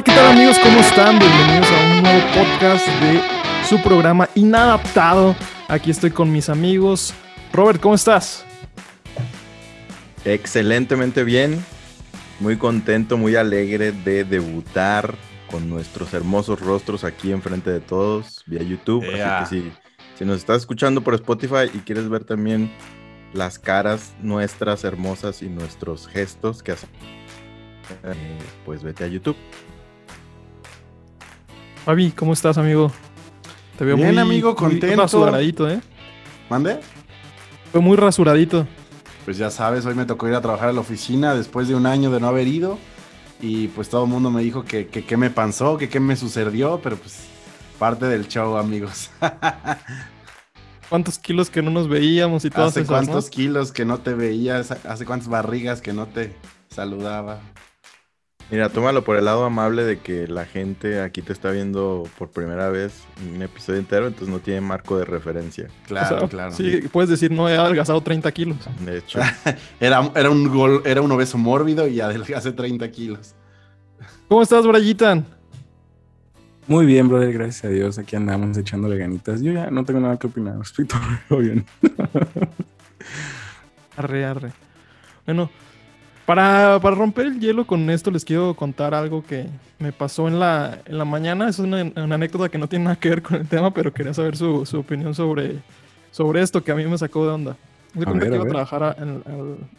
Hola, ¿qué tal amigos? ¿Cómo están? Bienvenidos a un nuevo podcast de su programa Inadaptado. Aquí estoy con mis amigos. Robert, ¿cómo estás? Excelentemente bien, muy contento, muy alegre de debutar con nuestros hermosos rostros aquí enfrente de todos vía YouTube. Así que si, si nos estás escuchando por Spotify y quieres ver también las caras nuestras hermosas y nuestros gestos que hacemos, eh, pues vete a YouTube. Fabi, ¿cómo estás, amigo? Te veo Bien, amigo, contento. Muy rasuradito, ¿eh? ¿Mande? Fue muy rasuradito. Pues ya sabes, hoy me tocó ir a trabajar a la oficina después de un año de no haber ido. Y pues todo el mundo me dijo que qué me pasó, que qué me sucedió, pero pues parte del show, amigos. ¿Cuántos kilos que no nos veíamos y todo Hace cuántos kilos que no te veías, hace cuántas barrigas que no te saludaba. Mira, tómalo por el lado amable de que la gente aquí te está viendo por primera vez un episodio entero, entonces no tiene marco de referencia. Claro, claro. Sí, puedes decir, no he adelgazado 30 kilos. De hecho. era, era, un gol, era un obeso mórbido y adelgazé 30 kilos. ¿Cómo estás, Brayitan? Muy bien, brother, gracias a Dios. Aquí andamos echándole ganitas. Yo ya no tengo nada que opinar, estoy todo bien. arre, arre. Bueno, para, romper el hielo con esto, les quiero contar algo que me pasó en la, en la mañana. Es una, anécdota que no tiene nada que ver con el tema, pero quería saber su, opinión sobre, sobre esto que a mí me sacó de onda. Yo que iba a trabajar,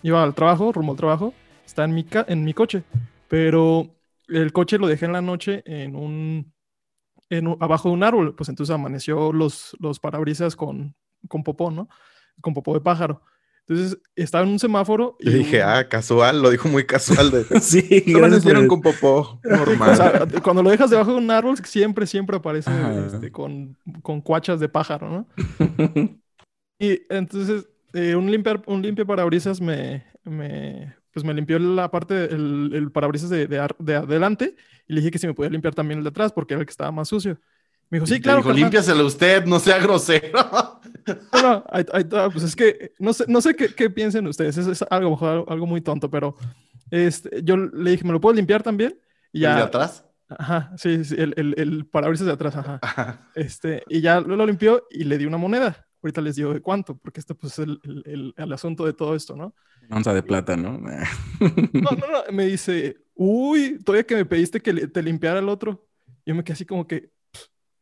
iba al trabajo, rumbo al trabajo, está en mi, en mi coche, pero el coche lo dejé en la noche en un, en abajo de un árbol, pues entonces amaneció los, los parabrisas con, con popó, ¿no? Con popó de pájaro. Entonces estaba en un semáforo. Y dije, ah, casual, lo dijo muy casual. De... sí, gracias con popó normal. cuando lo dejas debajo de un árbol, siempre, siempre aparece este, con, con cuachas de pájaro, ¿no? y entonces eh, un, limpiar, un limpio parabrisas me, me, pues me limpió la parte, el, el parabrisas de, de, de, adelante y le dije que si me podía limpiar también el de atrás porque era el que estaba más sucio. Me dijo, sí, claro. Dijo, límpiaselo usted, no sea grosero. No, no, ahí, pues es que no sé, no sé qué, qué piensen ustedes, es, algo, algo muy tonto, pero este, yo le dije, ¿me lo puedo limpiar también? Y ya, ¿El de atrás? Ajá, sí, sí el, el, el parabrisas de atrás, ajá. Este, y ya lo, lo, limpió y le di una moneda. Ahorita les digo de cuánto, porque esto pues es el, el, el asunto de todo esto, ¿no? Onza de plata, ¿no? no, no, no, me dice, uy, todavía que me pediste que te limpiara el otro. Yo me quedé así como que,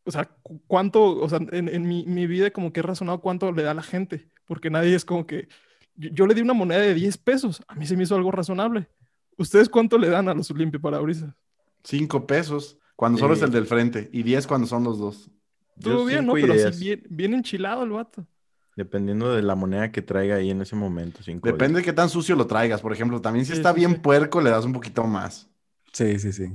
o sea, ¿cuánto, o sea, en, mi, mi, vida como que he razonado cuánto le da a la gente? Porque nadie es como que, yo, le di una moneda de 10 pesos, a mí se me hizo algo razonable. ¿Ustedes cuánto le dan a los limpio parabrisas? 5 pesos, cuando solo es el del frente, y 10 cuando son los dos. Todo bien, ¿no? Pero si bien, bien enchilado el vato. Dependiendo de la moneda que traiga ahí en ese momento. Depende de qué tan sucio lo traigas, por ejemplo. También si está bien puerco, le das un poquito más. Sí, sí, sí.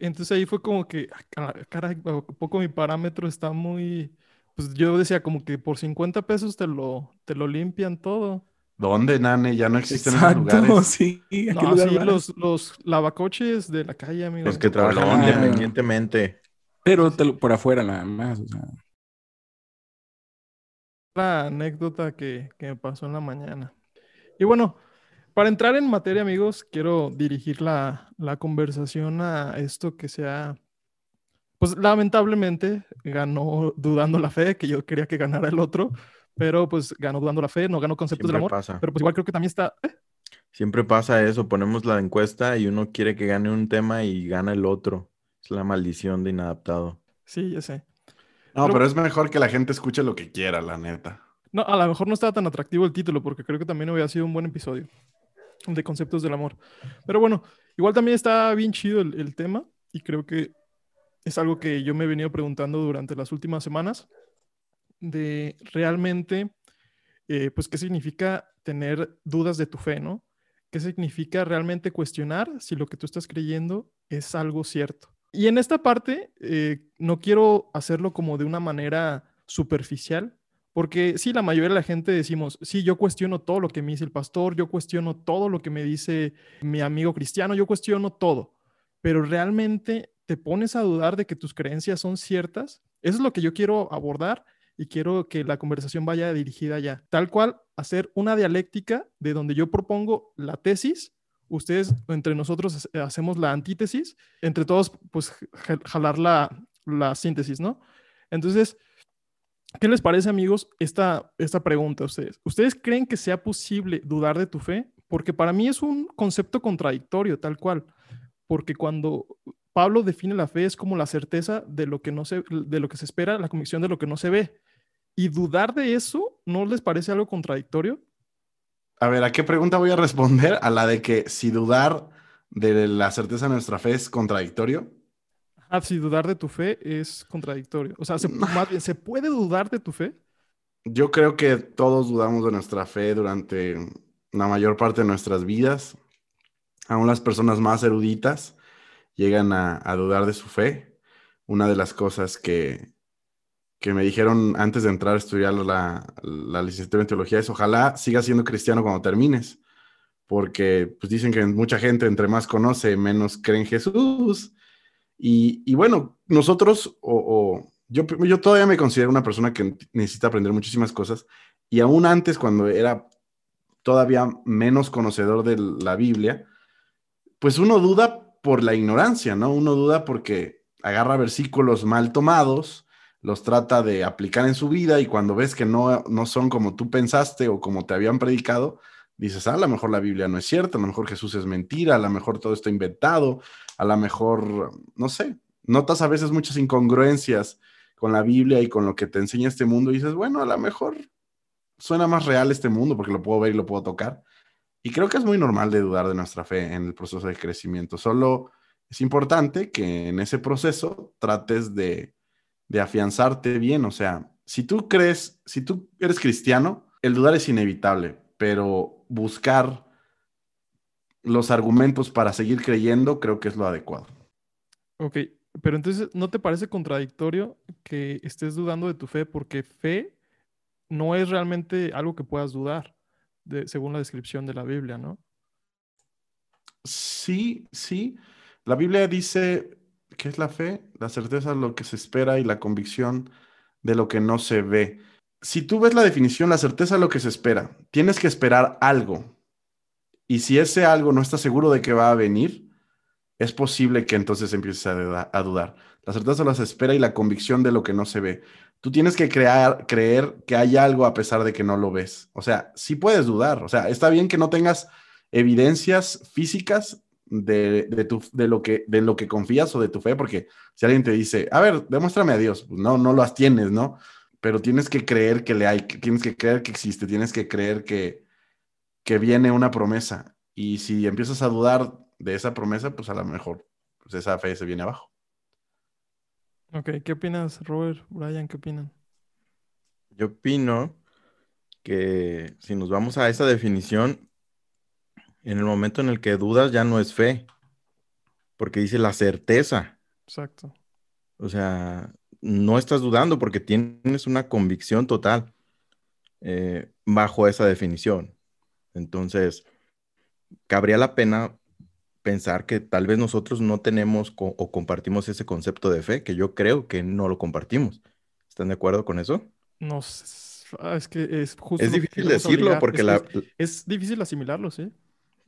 Entonces ahí fue como que, ah, caray, poco mi parámetro está muy... Pues yo decía como que por 50 pesos te lo, te lo limpian todo. ¿Dónde, Nane? Ya no existen esos lugares. Sí, no, sí, los, los lavacoches de la calle, amigos. Los que trabajan independientemente. Pero por afuera nada más, o sea. La anécdota que, que me pasó en la mañana. Y bueno, para entrar en materia, amigos, quiero dirigir la, conversación a esto que sea, pues lamentablemente ganó dudando la fe, que yo quería que ganara el otro, pero pues ganó dudando la fe, no ganó conceptos del amor. Pasa. Pero pues igual creo que también está... ¿eh? Siempre pasa eso, ponemos la encuesta y uno quiere que gane un tema y gana el otro. Es la maldición de inadaptado. Sí, ya sé. No, pero es mejor que la gente escuche lo que quiera, la neta. No, a lo mejor no estaba tan atractivo el título porque creo que también hubiera sido un buen episodio de conceptos del amor. Pero bueno, igual también está bien chido el, tema y creo que es algo que yo me he venido preguntando durante las últimas semanas de realmente, eh, pues, qué significa tener dudas de tu fe, ¿no? ¿Qué significa realmente cuestionar si lo que tú estás creyendo es algo cierto? Y en esta parte, eh, no quiero hacerlo como de una manera superficial, porque sí, la mayoría de la gente decimos, sí, yo cuestiono todo lo que me dice el pastor, yo cuestiono todo lo que me dice mi amigo cristiano, yo cuestiono todo, pero realmente te pones a dudar de que tus creencias son ciertas. Eso es lo que yo quiero abordar y quiero que la conversación vaya dirigida allá. Tal cual, hacer una dialéctica de donde yo propongo la tesis, ustedes entre nosotros hacemos la antítesis, entre todos pues jalar la, la síntesis, ¿no? Entonces, ¿qué les parece amigos esta, esta pregunta a ustedes? ¿Ustedes creen que sea posible dudar de tu fe? Porque para mí es un concepto contradictorio, tal cual, porque cuando Pablo define la fe es como la certeza de lo que no se, de lo que se espera, la convicción de lo que no se ve. Y dudar de eso, ¿no les parece algo contradictorio? A ver, ¿a qué pregunta voy a responder? A la de que si dudar de la certeza de nuestra fe es contradictorio. Ah, si dudar de tu fe es contradictorio. O sea, ¿se, más bien, ¿se puede dudar de tu fe? Yo creo que todos dudamos de nuestra fe durante la mayor parte de nuestras vidas. Aún las personas más eruditas llegan a, a dudar de su fe. Una de las cosas que, que me dijeron antes de entrar a estudiar la, la licenciatura en teología es ojalá sigas siendo cristiano cuando termines, porque pues dicen que mucha gente entre más conoce, menos cree en Jesús. Y, bueno, nosotros, o, yo, yo todavía me considero una persona que necesita aprender muchísimas cosas, y aún antes, cuando era todavía menos conocedor de la Biblia, pues uno duda por la ignorancia, ¿no? Uno duda porque agarra versículos mal tomados los trata de aplicar en su vida y cuando ves que no, no son como tú pensaste o como te habían predicado, dices, ah, a lo mejor la Biblia no es cierta, a lo mejor Jesús es mentira, a lo mejor todo está inventado, a lo mejor, no sé, notas a veces muchas incongruencias con la Biblia y con lo que te enseña este mundo y dices, bueno, a lo mejor suena más real este mundo porque lo puedo ver y lo puedo tocar. Y creo que es muy normal de dudar de nuestra fe en el proceso de crecimiento. Solo es importante que en ese proceso trates de de afianzarte bien. O sea, si tú crees, si tú eres cristiano, el dudar es inevitable, pero buscar los argumentos para seguir creyendo creo que es lo adecuado. Ok, pero entonces, ¿no te parece contradictorio que estés dudando de tu fe? Porque fe no es realmente algo que puedas dudar, según la descripción de la Biblia, ¿no? Sí, sí. La Biblia dice, ¿Qué es la fe? La certeza de lo que se espera y la convicción de lo que no se ve. Si tú ves la definición, la certeza de lo que se espera, tienes que esperar algo. Y si ese algo no está seguro de que va a venir, es posible que entonces empieces a, dudar. La certeza se espera y la convicción de lo que no se ve. Tú tienes que crear, creer que hay algo a pesar de que no lo ves. O sea, sí puedes dudar. O sea, está bien que no tengas evidencias físicas de, de, tu, de, lo que, de lo que confías o de tu fe, porque si alguien te dice, a ver, demuéstrame a Dios, pues no, no las tienes, ¿no? Pero tienes que creer que le hay, tienes que creer que existe, tienes que creer que, que viene una promesa. Y si empiezas a dudar de esa promesa, pues a lo mejor pues esa fe se viene abajo. Ok, ¿qué opinas, Robert? Brian, ¿qué opinan? Yo opino que si nos vamos a esa definición, en el momento en el que dudas ya no es fe, porque dice la certeza. Exacto. O sea, no estás dudando porque tienes una convicción total eh, bajo esa definición. Entonces, cabría la pena pensar que tal vez nosotros no tenemos o compartimos ese concepto de fe, que yo creo que no lo compartimos. ¿Están de acuerdo con eso? No, ah, es que es justo. Es difícil decirlo porque la... es difícil asimilarlo, sí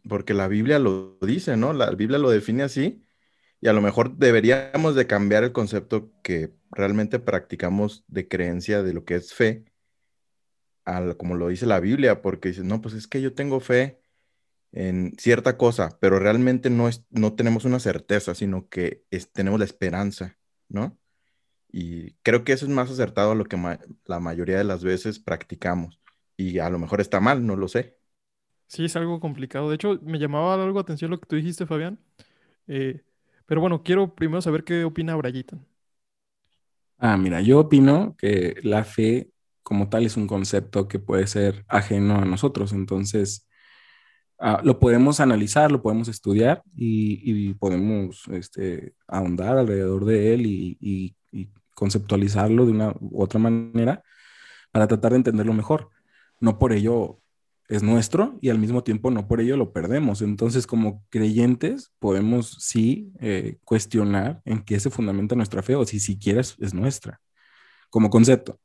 porque la Biblia lo dice, ¿no? La Biblia lo define así y a lo mejor deberíamos de cambiar el concepto que realmente practicamos de creencia de lo que es fe, al, como lo dice la Biblia, porque dices, no, pues es que yo tengo fe en cierta cosa, pero realmente no, es, no tenemos una certeza, sino que tenemos la esperanza, ¿no? Y creo que eso es más acertado a lo que la mayoría de las veces practicamos. Y a lo mejor está mal, no lo sé. Sí, es algo complicado. De hecho, me llamaba algo atención lo que tú dijiste, Fabián. Eh, pero bueno, quiero primero saber qué opina Brayitan. Ah, mira, yo opino que la fe como tal es un concepto que puede ser ajeno a nosotros. Entonces, ah, lo podemos analizar, lo podemos estudiar y, podemos este, ahondar alrededor de él y, conceptualizarlo de una u otra manera para tratar de entenderlo mejor. No por ello es nuestro y al mismo tiempo no por ello lo perdemos. Entonces, como creyentes, podemos sí eh, cuestionar en qué se fundamenta nuestra fe o si siquiera es, nuestra, como concepto.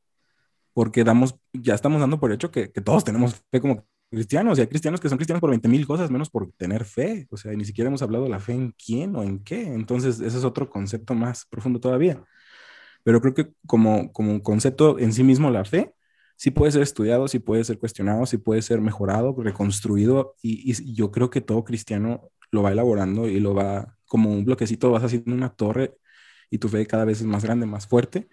Porque damos, ya estamos dando por hecho que, todos tenemos fe como cristianos, y hay cristianos que son cristianos por 20 mil cosas, menos por tener fe. O sea, ni siquiera hemos hablado de la fe en quién o en qué. Entonces, ese es otro concepto más profundo todavía. Pero creo que como, como un concepto en sí mismo, la fe sí puede ser estudiado, sí puede ser cuestionado, sí puede ser mejorado, reconstruido, y, y yo creo que todo cristiano lo va elaborando y lo va como un bloquecito, vas haciendo una torre y tu fe cada vez es más grande, más fuerte,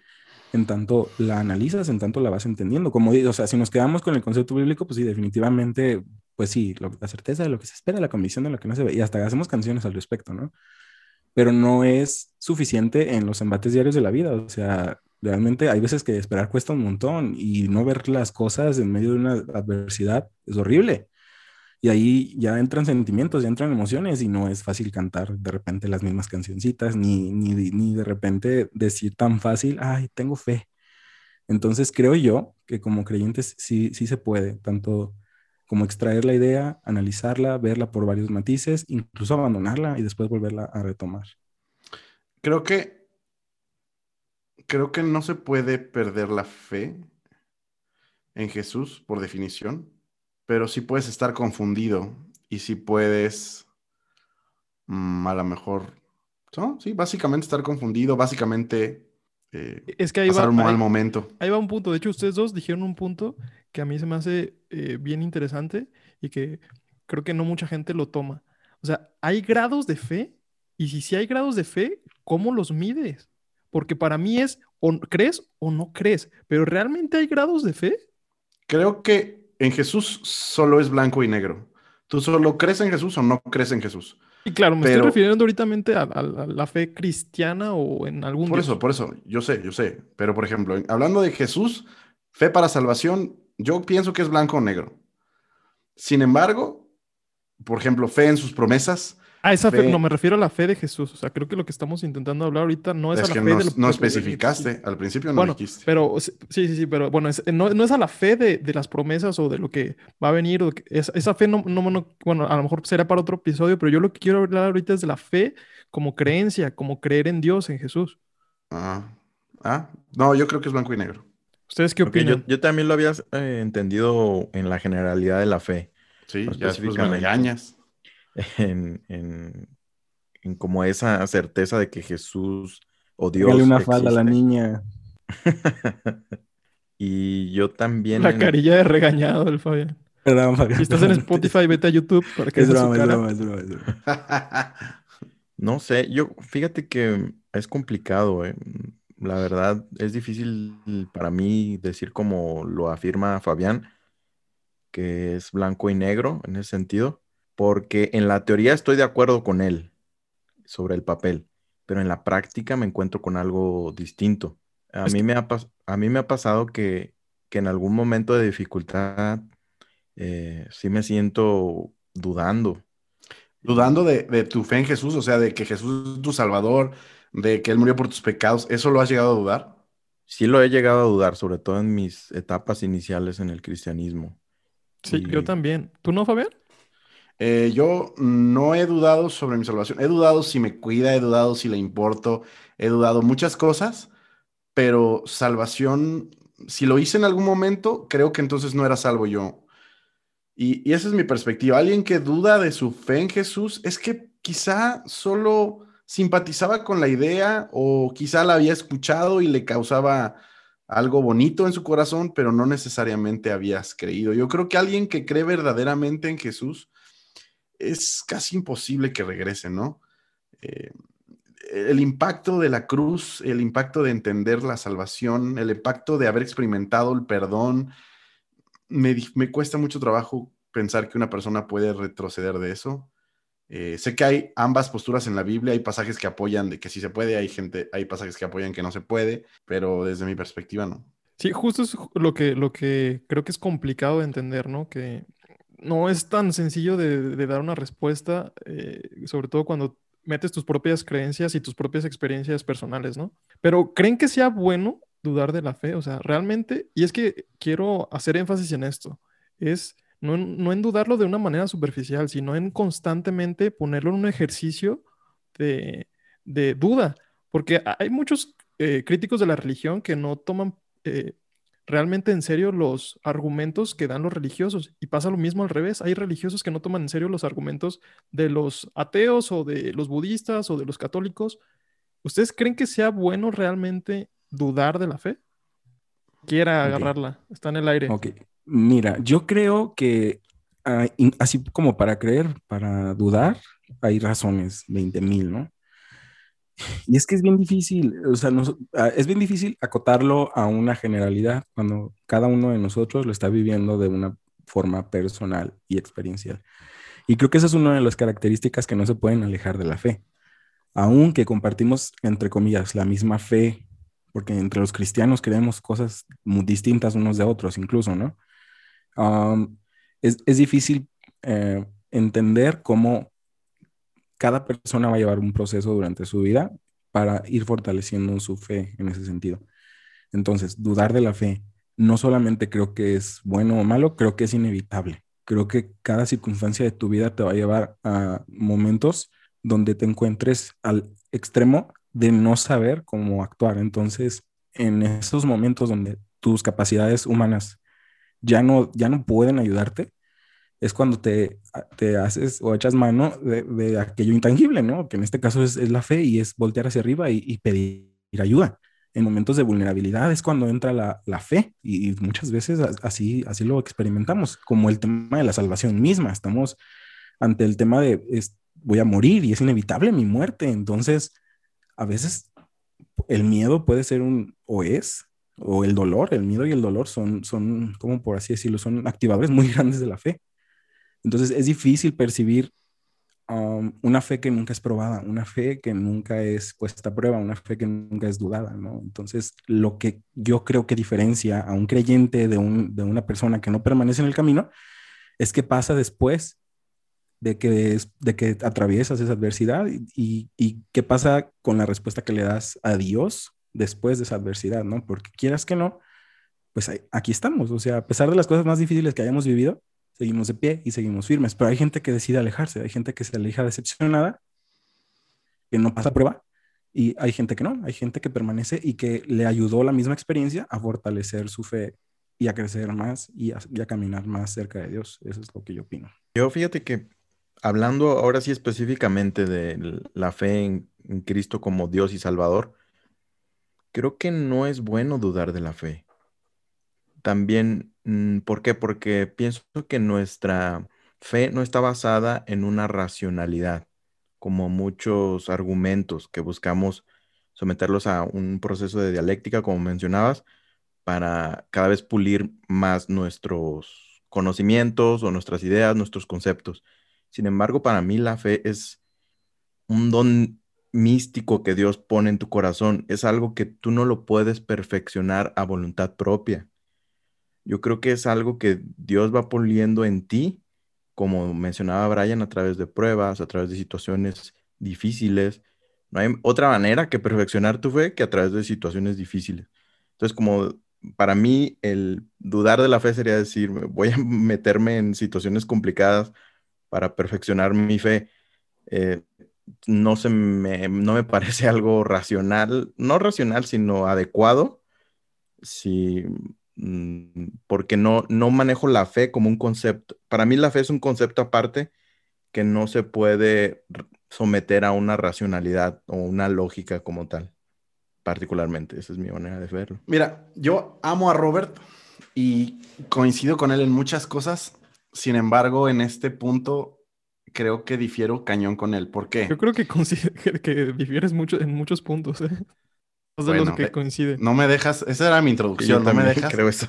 en tanto la analizas, en tanto la vas entendiendo. Como o sea, si nos quedamos con el concepto bíblico, pues sí, definitivamente, pues sí, la certeza de lo que se espera, la convicción de lo que no se ve, y hasta hacemos canciones al respecto, ¿no? Pero no es suficiente en los embates diarios de la vida, o sea, realmente hay veces que esperar cuesta un montón y no ver las cosas en medio de una adversidad es horrible. Y ahí ya entran sentimientos, ya entran emociones y no es fácil cantar de repente las mismas cancioncitas, ni, ni, ni de repente decir tan fácil, ay, tengo fe. Entonces creo yo que como creyentes sí, sí se puede, tanto como extraer la idea, analizarla, verla por varios matices, incluso abandonarla y después volverla a retomar. Creo que creo que no se puede perder la fe en Jesús por definición pero sí puedes estar confundido y sí puedes mm, a lo mejor, ¿no? Sí, básicamente estar confundido, básicamente eh, es que ahí pasar va, un mal momento. Ahí va un punto. De hecho, ustedes dos dijeron un punto que a mí se me hace eh, bien interesante y que creo que no mucha gente lo toma. O sea, hay grados de fe y si sí hay grados de fe, ¿cómo los mides? Porque para mí es o crees o no crees, pero realmente hay grados de fe. Creo que en Jesús solo es blanco y negro. ¿Tú solo crees en Jesús o no crees en Jesús? Y claro, me estoy refiriendo ahorita a, la fe cristiana o en algún... Por eso, por eso, yo sé, yo sé. Pero por ejemplo, hablando de Jesús, fe para salvación, yo pienso que es blanco o negro. Sin embargo, por ejemplo, fe en sus promesas, Ah, esa fe, no me refiero a la fe de Jesús. O sea, creo que lo que estamos intentando hablar ahorita no es, a la fe no, de no especificaste, al principio no bueno, dijiste. Pero sí, sí, sí, pero bueno, no, es a la fe de, las promesas o de lo que va a venir. esa, fe no, no, bueno, a lo mejor será para otro episodio, pero yo lo que quiero hablar ahorita es de la fe como creencia, como creer en Dios, en Jesús. Ah, ah, no, yo creo que es blanco y negro. ¿Ustedes qué opinan? yo, también lo había eh, entendido en la generalidad de la fe. Sí, ya después me regañas. en, en, en, como esa certeza de que Jesús o Dios. Dale una falda a la niña. y yo también. La carilla de regañado del Fabián. Si estás en Spotify, vete a YouTube para que es broma, No sé, yo fíjate que es complicado, eh. La verdad, es difícil para mí decir como lo afirma Fabián, que es blanco y negro en ese sentido porque en la teoría estoy de acuerdo con él sobre el papel, pero en la práctica me encuentro con algo distinto. A, mí, me ha, a mí me ha pasado que, en algún momento de dificultad eh, sí me siento dudando. Dudando de, tu fe en Jesús, o sea, de que Jesús es tu Salvador, de que Él murió por tus pecados, ¿eso lo has llegado a dudar? Sí lo he llegado a dudar, sobre todo en mis etapas iniciales en el cristianismo. Sí, yo también. ¿Tú no, Fabián? Eh, yo no he dudado sobre mi salvación. He dudado si me cuida, he dudado si le importo, he dudado muchas cosas, pero salvación, si lo hice en algún momento, creo que entonces no era salvo yo. Y, y esa es mi perspectiva. Alguien que duda de su fe en Jesús es que quizá solo simpatizaba con la idea o quizá la había escuchado y le causaba algo bonito en su corazón, pero no necesariamente habías creído. Yo creo que alguien que cree verdaderamente en Jesús, es casi imposible que regrese, ¿no? Eh, el impacto de la cruz, el impacto de entender la salvación, el impacto de haber experimentado el perdón, me, cuesta mucho trabajo pensar que una persona puede retroceder de eso. Eh, sé que hay ambas posturas en la Biblia, hay pasajes que apoyan de que sí se puede, hay gente, hay pasajes que apoyan que no se puede, pero desde mi perspectiva no. Sí, justo es lo que, lo que creo que es complicado de entender, ¿no? Que no es tan sencillo de, dar una respuesta, eh, sobre todo cuando metes tus propias creencias y tus propias experiencias personales, ¿no? Pero ¿creen que sea bueno dudar de la fe? O sea, realmente, y es que quiero hacer énfasis en esto, es no, en dudarlo de una manera superficial, sino en constantemente ponerlo en un ejercicio de, duda, porque hay muchos eh, críticos de la religión que no toman... Eh, realmente en serio los argumentos que dan los religiosos. Y pasa lo mismo al revés. Hay religiosos que no toman en serio los argumentos de los ateos o de los budistas o de los católicos. ¿Ustedes creen que sea bueno realmente dudar de la fe? Quiera agarrarla. Está en el aire. Ok. Mira, yo creo que ah, así como para creer, para dudar, hay razones, 20 mil, ¿no? Y es que es bien difícil, o sea, ah, es bien difícil acotarlo a una generalidad cuando cada uno de nosotros lo está viviendo de una forma personal y experiencial. Y creo que esa es una de las características que no se pueden alejar de la fe. Aunque compartimos, entre comillas, la misma fe, porque entre los cristianos creemos cosas muy distintas unos de otros, incluso, ¿no? es, es, difícil eh, entender cómo cada persona va a llevar un proceso durante su vida para ir fortaleciendo su fe en ese sentido. Entonces, dudar de la fe no solamente creo que es bueno o malo, creo que es inevitable. Creo que cada circunstancia de tu vida te va a llevar a momentos donde te encuentres al extremo de no saber cómo actuar. Entonces, en esos momentos donde tus capacidades humanas ya no, ya no pueden ayudarte, es cuando te, te haces o echas mano de, aquello intangible, ¿no? Que en este caso es, la fe y es voltear hacia arriba y, pedir ayuda. En momentos de vulnerabilidad es cuando entra la, fe y, muchas veces así, así lo experimentamos, como el tema de la salvación misma. Estamos ante el tema de voy a morir y es inevitable mi muerte. Entonces, a veces el miedo puede ser un, o es, o el dolor, el miedo y el dolor son, son, como por así decirlo, son activadores muy grandes de la fe. Entonces es difícil percibir um, una fe que nunca es probada, una fe que nunca es puesta a prueba, una fe que nunca es dudada, ¿no? Entonces lo que yo creo que diferencia a un creyente de, un, de una persona que no permanece en el camino es que pasa después de que, de que atraviesas esa adversidad y, y, qué pasa con la respuesta que le das a Dios después de esa adversidad, ¿no? Porque quieras que no, pues aquí estamos, o sea, a pesar de las cosas más difíciles que hayamos vivido, seguimos de pie y seguimos firmes. Pero hay gente que decide alejarse, hay gente que se aleja decepcionada, que no pasa prueba, y hay gente que no, hay gente que permanece y que le ayudó la misma experiencia a fortalecer su fe y a crecer más y a, caminar más cerca de Dios. Eso es lo que yo opino. Yo fíjate que hablando ahora sí específicamente de la fe en, Cristo como Dios y Salvador, creo que no es bueno dudar de la fe. También ¿Por qué? Porque pienso que nuestra fe no está basada en una racionalidad, como muchos argumentos que buscamos someterlos a un proceso de dialéctica, como mencionabas, para cada vez pulir más nuestros conocimientos o nuestras ideas, nuestros conceptos. Sin embargo, para mí la fe es un don místico que Dios pone en tu corazón. Es algo que tú no lo puedes perfeccionar a voluntad propia. Yo creo que es algo que Dios va poniendo en ti, como mencionaba Brian, a través de pruebas, a través de situaciones difíciles. No hay otra manera que perfeccionar tu fe que a través de situaciones difíciles. Entonces, como para mí el dudar de la fe sería decir, voy a meterme en situaciones complicadas para perfeccionar mi fe. Eh, no, se me, no me parece algo racional, no racional, sino adecuado. Si porque no, no manejo la fe como un concepto. Para mí la fe es un concepto aparte que no se puede someter a una racionalidad o una lógica como tal, particularmente. Esa es mi manera de verlo. Mira, yo amo a Robert y coincido con él en muchas cosas. Sin embargo, en este punto creo que difiero cañón con él. ¿Por qué? Yo creo que, que difieres mucho en muchos puntos. ¿eh? De que coincide. No me dejas, esa era mi introducción, no me dejas. Creo eso.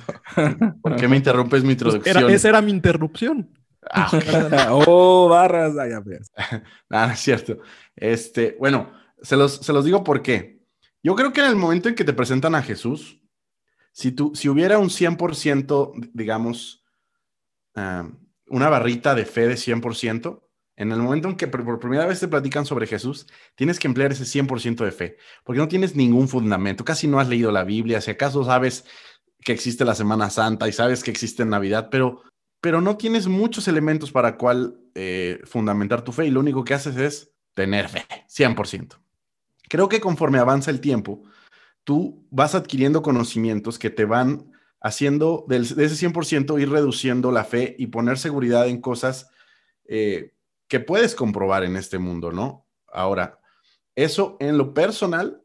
¿Por qué me interrumpes mi pues introducción? esa era mi interrupción. Ah, oh, barras, allá pues. Nada, es cierto. Este, bueno, se los, se los digo por qué. Yo creo que en el momento en que te presentan a Jesús, si, tú, si hubiera un 100%, digamos, ah, una barrita de fe de 100%, en el momento en que por primera vez te platican sobre Jesús, tienes que emplear ese 100% de fe, porque no tienes ningún fundamento, casi no has leído la Biblia, si acaso sabes que existe la Semana Santa y sabes que existe Navidad, pero, pero no tienes muchos elementos para cual eh, fundamentar tu fe y lo único que haces es tener fe, 100%. Creo que conforme avanza el tiempo, tú vas adquiriendo conocimientos que te van haciendo de ese 100% ir reduciendo la fe y poner seguridad en cosas eh, que puedes comprobar en este mundo, ¿no? Ahora, eso en lo personal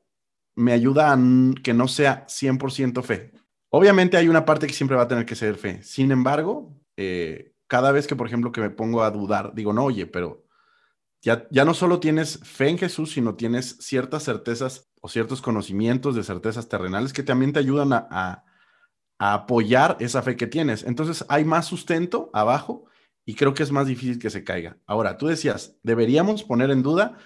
me ayuda a que no sea 100% fe. Obviamente hay una parte que siempre va a tener que ser fe. Sin embargo, eh, cada vez que, por ejemplo, que me pongo a dudar, digo, no, oye, pero ya, ya no solo tienes fe en Jesús, sino tienes ciertas certezas o ciertos conocimientos de certezas terrenales que también te ayudan a, a, apoyar esa fe que tienes. Entonces hay más sustento abajo y creo que es más difícil que se caiga. Ahora, tú decías, deberíamos poner en duda,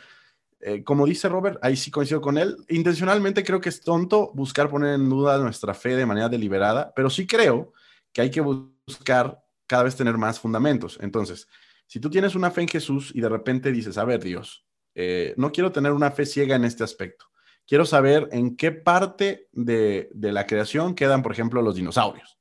eh, como dice Robert, ahí sí coincido con él, intencionalmente creo que es tonto buscar poner en duda nuestra fe de manera deliberada, pero sí creo que hay que buscar cada vez tener más fundamentos. Entonces, si tú tienes una fe en Jesús y de repente dices, a ver, Dios, eh, no quiero tener una fe ciega en este aspecto. Quiero saber en qué parte de, la creación quedan, por ejemplo, los dinosaurios,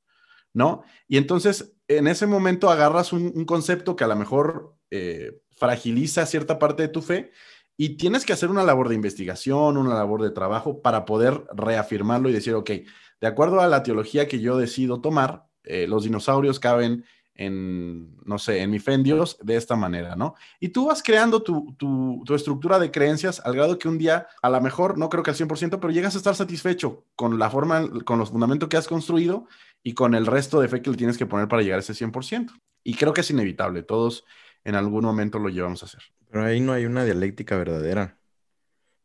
¿no? Y entonces, en ese momento agarras un, concepto que a lo mejor eh, fragiliza cierta parte de tu fe y tienes que hacer una labor de investigación, una labor de trabajo para poder reafirmarlo y decir, ok, de acuerdo a la teología que yo decido tomar, eh, los dinosaurios caben en, no sé, en mi fe en Dios de esta manera, ¿no? Y tú vas creando tu, estructura de creencias al grado que un día, a lo mejor, no creo que al 100%, pero llegas a estar satisfecho con la forma, con los fundamentos que has construido y con el resto de fe que le tienes que poner para llegar a ese 100%. Y creo que es inevitable, todos en algún momento lo llevamos a hacer. Pero ahí no hay una dialéctica verdadera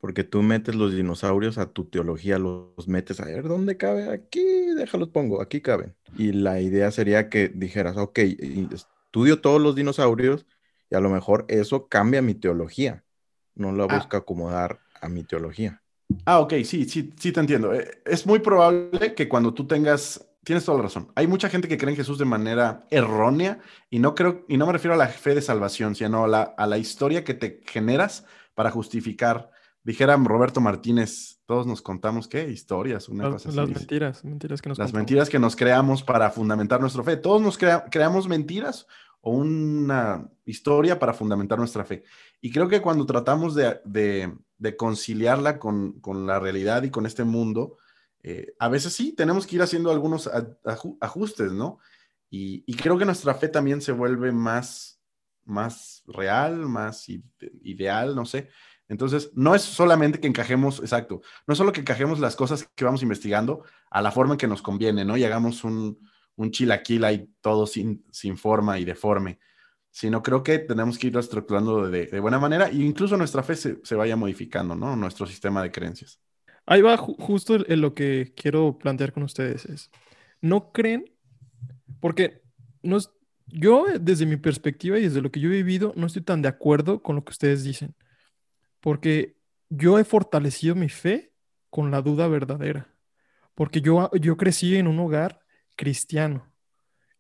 porque tú metes los dinosaurios a tu teología, los metes a ver dónde cabe, aquí, déjalos pongo, aquí caben. Y la idea sería que dijeras, ok, estudio todos los dinosaurios y a lo mejor eso cambia mi teología, no la ah. busca acomodar a mi teología. Ah, ok, sí, sí, sí te entiendo. Eh, es muy probable que cuando tú tengas, tienes toda la razón. Hay mucha gente que cree en Jesús de manera errónea y no creo, y no me refiero a la fe de salvación, sino a la, a la historia que te generas para justificar dijera Roberto Martínez, todos nos contamos qué historias, una las, Las mentiras, mentiras que nos Las mentiras que nos creamos para fundamentar nuestra fe. Todos nos creamos mentiras o una historia para fundamentar nuestra fe. Y creo que cuando tratamos de, conciliarla con, la realidad y con este mundo, eh, a veces sí, tenemos que ir haciendo algunos ajustes, ¿no? Y, y, creo que nuestra fe también se vuelve más, más real, más ideal, no sé. Entonces, no es solamente que encajemos, exacto, no es solo que encajemos las cosas que vamos investigando a la forma en que nos conviene, ¿no? Y hagamos un, un chilaquil ahí todo sin, sin forma y deforme, sino creo que tenemos que ir estructurando de, buena manera e incluso nuestra fe se, vaya modificando, ¿no? Nuestro sistema de creencias. Ahí va justo en lo que quiero plantear con ustedes es, ¿no creen? Porque no yo desde mi perspectiva y desde lo que yo he vivido, no estoy tan de acuerdo con lo que ustedes dicen porque yo he fortalecido mi fe con la duda verdadera, porque yo, yo crecí en un hogar cristiano,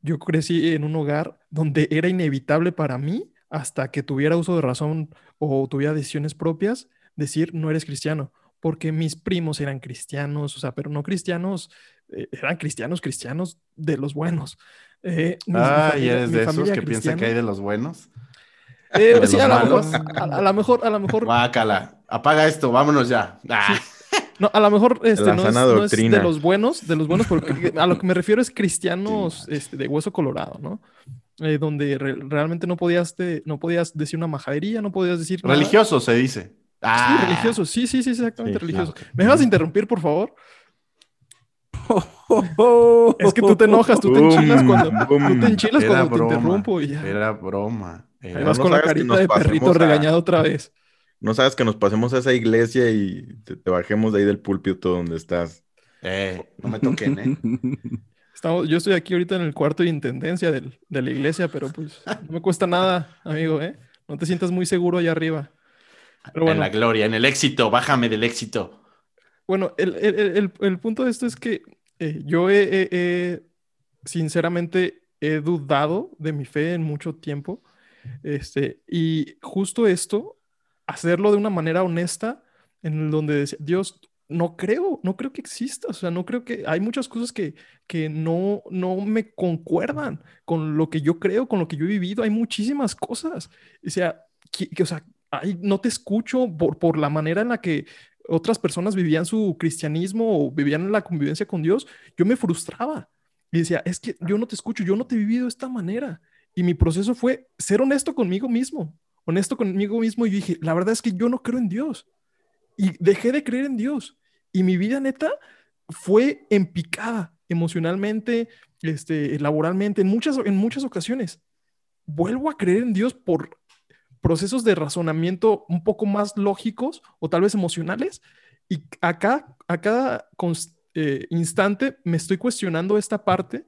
yo crecí en un hogar donde era inevitable para mí, hasta que tuviera uso de razón o tuviera decisiones propias, decir no eres cristiano, porque mis primos eran cristianos, o sea, pero no cristianos, eh, eran cristianos, cristianos de los buenos. Eh, ah, ¿y eres de esos que piensa que hay de los buenos? Eh, sí, a, lo mejor, a, lo mejor, a lo mejor. Guácala, apaga esto, vámonos ya. Ah. No, a lo mejor este, no, es, de los buenos, de los buenos, porque a lo que me refiero es cristianos este, de hueso colorado, ¿no? Eh, donde realmente no podías, no podías decir una majadería, no podías decir. Religioso se dice. Ah. Sí, religioso, sí, sí, sí, exactamente religioso. ¿Me vas a interrumpir, por favor? es que tú te enojas, tú te enchilas cuando, tú te, enchilas cuando te interrumpo y ya. Era broma. Ahí vas con la carita de perrito regañado otra vez. No sabes que nos pasemos a esa iglesia y te, bajemos de ahí del púlpito donde estás. Eh, no me toquen, ¿eh? Estamos, yo estoy aquí ahorita en el cuarto de intendencia del, de la iglesia, pero pues no me cuesta nada, amigo, ¿eh? No te sientas muy seguro allá arriba. En la gloria, en el éxito, bájame del éxito. Bueno, el, el, el, punto de esto es que eh, yo he, sinceramente, he dudado de mi fe en mucho tiempo. Este, y justo esto, hacerlo de una manera honesta, en donde decía, Dios, no creo, no creo que exista, o sea, no creo que hay muchas cosas que, que no, no me concuerdan con lo que yo creo, con lo que yo he vivido, hay muchísimas cosas, o sea, que, o sea, no te escucho por, por la manera en la que otras personas vivían su cristianismo o vivían la convivencia con Dios, yo me frustraba. y decía, es que yo no te escucho, yo no te he vivido de esta manera. Y mi proceso fue ser honesto conmigo mismo, honesto conmigo mismo y dije, la verdad es que yo no creo en Dios. Y dejé de creer en Dios. Y mi vida neta fue en picada emocionalmente, este, laboralmente, en muchas, en muchas ocasiones. Vuelvo a creer en Dios por procesos de razonamiento un poco más lógicos o tal vez emocionales. Y acá, a cada eh, instante me estoy cuestionando esta parte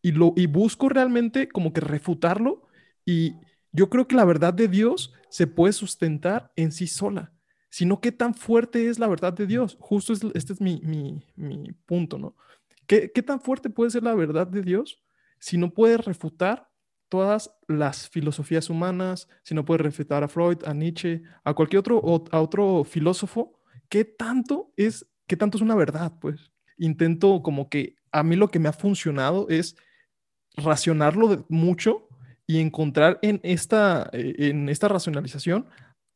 y, lo, y busco realmente como que refutarlo. Y yo creo que la verdad de Dios se puede sustentar en sí sola sino qué tan fuerte es la verdad de Dios. Justo este es mi, mi, punto, ¿no? ¿Qué, tan fuerte puede ser la verdad de Dios si no puede refutar todas las filosofías humanas, si no puede refutar a Freud, a Nietzsche, a cualquier otro, a otro filósofo? ¿Qué tanto es, qué tanto es una verdad? Pues intento como que a mí lo que me ha funcionado es racionarlo mucho y encontrar en esta, eh, en esta racionalización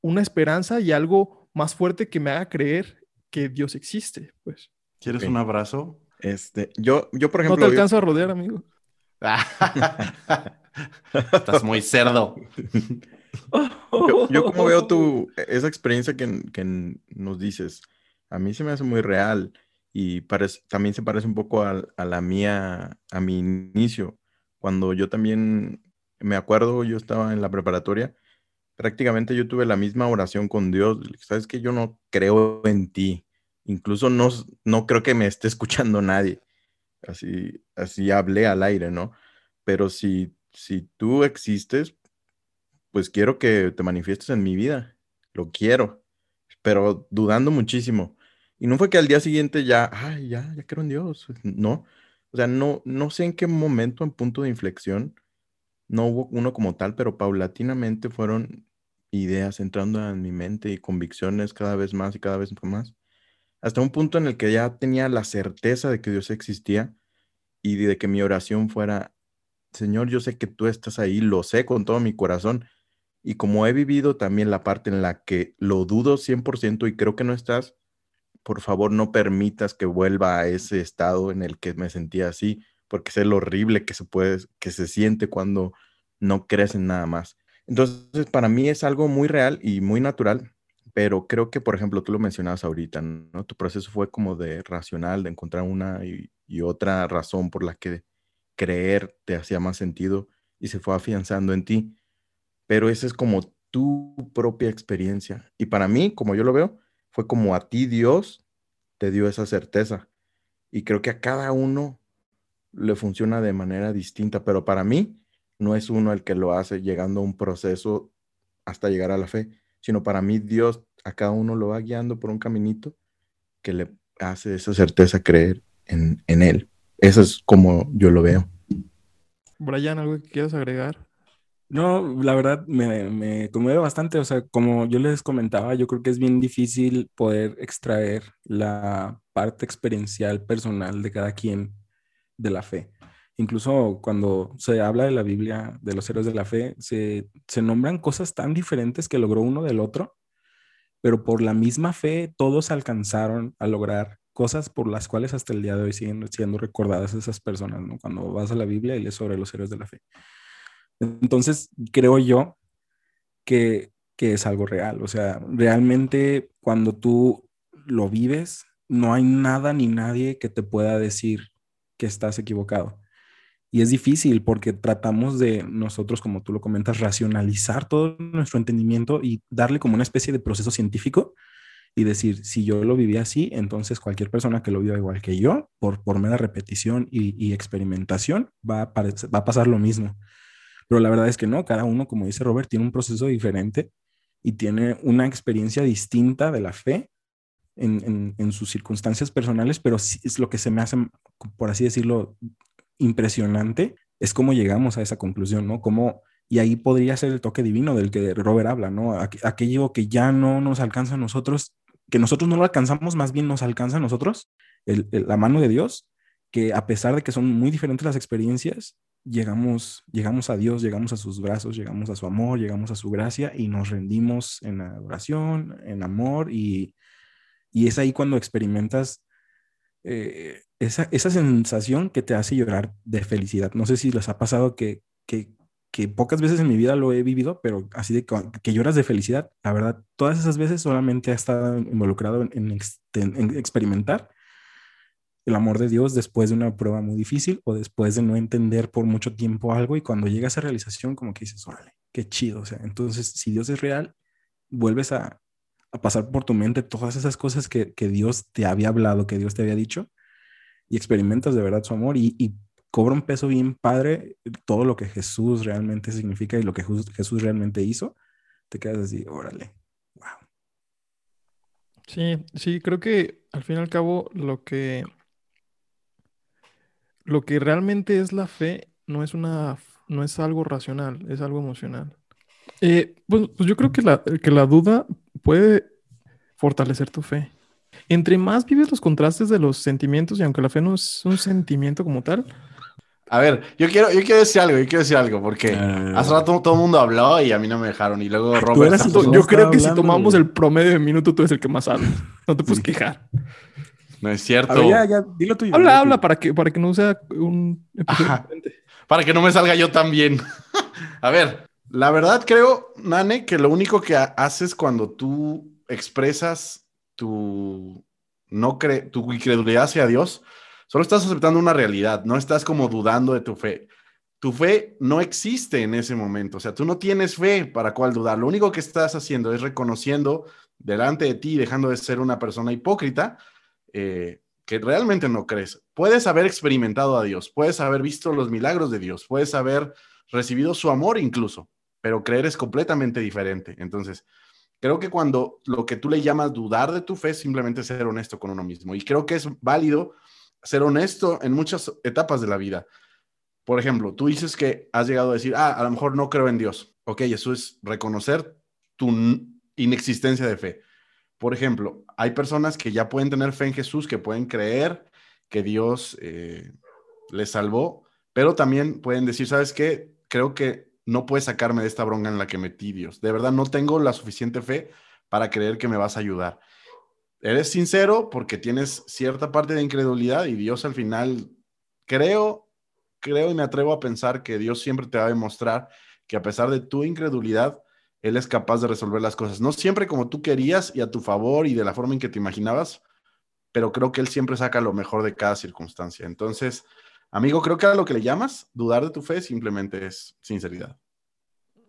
una esperanza y algo más fuerte que me haga creer que Dios existe, pues. ¿Quieres un abrazo? Este, yo, yo por ejemplo. No te alcanzo a rodear, amigo. Estás muy cerdo. yo, como veo tu, esa experiencia que, nos dices, a mí se me hace muy real y parece, también se parece un poco a, a, la mía, a mi inicio. Cuando yo también, me acuerdo, yo estaba en la preparatoria prácticamente yo tuve la misma oración con Dios. Sabes que yo no creo en ti. Incluso no, no creo que me esté escuchando nadie. Así, así hablé al aire, ¿no? Pero si, si tú existes, pues quiero que te manifiestes en mi vida. Lo quiero, pero dudando muchísimo. Y no fue que al día siguiente ya, ay, ya, ya creo en Dios. No. O sea, no, no sé en qué momento, en punto de inflexión, no hubo uno como tal, pero paulatinamente fueron ideas entrando en mi mente y convicciones cada vez más y cada vez más, hasta un punto en el que ya tenía la certeza de que Dios existía y de que mi oración fuera, Señor, yo sé que tú estás ahí, lo sé con todo mi corazón, y como he vivido también la parte en la que lo dudo 100% y creo que no estás, por favor no permitas que vuelva a ese estado en el que me sentía así, porque sé lo horrible que se puede, que se siente cuando no crees en nada más. Entonces, para mí es algo muy real y muy natural, pero creo que, por ejemplo, tú lo mencionabas ahorita, ¿no? Tu proceso fue como de racional, de encontrar una y, otra razón por la que creer te hacía más sentido y se fue afianzando en ti. Pero esa es como tu propia experiencia. Y para mí, como yo lo veo, fue como a ti Dios te dio esa certeza. Y creo que a cada uno le funciona de manera distinta, pero para mí no es uno el que lo hace llegando a un proceso hasta llegar a la fe, sino para mí Dios a cada uno lo va guiando por un caminito que le hace esa certeza creer en, Él. Eso es como yo lo veo. Brian, ¿algo que quieras agregar? No, la verdad me, me conmueve bastante. O sea, como yo les comentaba, yo creo que es bien difícil poder extraer la parte experiencial personal de cada quien de la fe. Incluso cuando se habla de la Biblia, de los héroes de la fe, se, nombran cosas tan diferentes que logró uno del otro, pero por la misma fe todos alcanzaron a lograr cosas por las cuales hasta el día de hoy siguen siendo recordadas esas personas, ¿no? Cuando vas a la Biblia y lees sobre los héroes de la fe. Entonces, creo yo que, que es algo real. O sea, realmente cuando tú lo vives, no hay nada ni nadie que te pueda decir que estás equivocado. Y es difícil porque tratamos de nosotros, como tú lo comentas, racionalizar todo nuestro entendimiento y darle como una especie de proceso científico y decir, si yo lo viví así, entonces cualquier persona que lo viva igual que yo, por, por mera repetición y, experimentación, va a, va a pasar lo mismo. Pero la verdad es que no, cada uno, como dice Robert, tiene un proceso diferente y tiene una experiencia distinta de la fe en, en, sus circunstancias personales, pero es lo que se me hace, por así decirlo, impresionante es cómo llegamos a esa conclusión, ¿no? Cómo, y ahí podría ser el toque divino del que Robert habla, ¿no? Aquello que ya no nos alcanza a nosotros, que nosotros no lo alcanzamos, más bien nos alcanza a nosotros, la mano de Dios, que a pesar de que son muy diferentes las experiencias, llegamos, llegamos a Dios, llegamos a sus brazos, llegamos a su amor, llegamos a su gracia y nos rendimos en adoración, en amor y, y es ahí cuando experimentas eh, esa, esa sensación que te hace llorar de felicidad. No sé si les ha pasado que, que, que pocas veces en mi vida lo he vivido, pero así de que, lloras de felicidad. La verdad, todas esas veces solamente ha estado involucrado en, en experimentar el amor de Dios después de una prueba muy difícil o después de no entender por mucho tiempo algo y cuando llega esa realización como que dices, órale, qué chido. O sea, entonces si Dios es real, vuelves a, a pasar por tu mente todas esas cosas que, que, Dios te había hablado, que Dios te había dicho experimentas de verdad su amor y, cobra un peso bien padre todo lo que Jesús realmente significa y lo que Jesús realmente hizo. Te quedas así, órale, wow. Sí, sí, creo que al fin y al cabo lo que lo que realmente es la fe no es una, no es algo racional, es algo emocional. Eh, pues, pues, yo creo que que la duda puede fortalecer tu fe. Entre más vives los contrastes de los sentimientos, y aunque la fe no es un sentimiento como tal. A ver, yo quiero, yo quiero decir algo, yo quiero decir algo, porque ah. hace rato todo el mundo habló y a mí no me dejaron. Y luego Robert. yo creo que si tomamos el promedio de minuto, tú eres el que más habla. No te puedes quejar. No es cierto. ya, ya, dilo tuyo. Habla, habla para que, para que no sea un Para que no me salga yo también. a ver, la verdad creo, Nane, que lo único que haces cuando tú expresas tu no cre tu incredulidad hacia Dios, solo estás aceptando una realidad, no estás como dudando de tu fe. Tu fe no existe en ese momento, o sea, tú no tienes fe para cuál dudar. Lo único que estás haciendo es reconociendo delante de ti, dejando de ser una persona hipócrita, eh, que realmente no crees. Puedes haber experimentado a Dios, puedes haber visto los milagros de Dios, puedes haber recibido su amor incluso, pero creer es completamente diferente. Entonces, creo que cuando lo que tú le llamas dudar de tu fe es simplemente ser honesto con uno mismo. Y creo que es válido ser honesto en muchas etapas de la vida. Por ejemplo, tú dices que has llegado a decir, ah, a lo mejor no creo en Dios. Ok, eso es reconocer tu inexistencia de fe. Por ejemplo, hay personas que ya pueden tener fe en Jesús, que pueden creer que Dios eh, les salvó, pero también pueden decir, ¿sabes qué? Creo que no puedes sacarme de esta bronca en la que metí Dios. De verdad, no tengo la suficiente fe para creer que me vas a ayudar. Eres sincero porque tienes cierta parte de incredulidad y Dios al final, creo, creo y me atrevo a pensar que Dios siempre te va a demostrar que a pesar de tu incredulidad, él es capaz de resolver las cosas. No siempre como tú querías y a tu favor y de la forma en que te imaginabas, pero creo que Él siempre saca lo mejor de cada circunstancia. Entonces, amigo, creo que a lo que le llamas dudar de tu fe simplemente es sinceridad.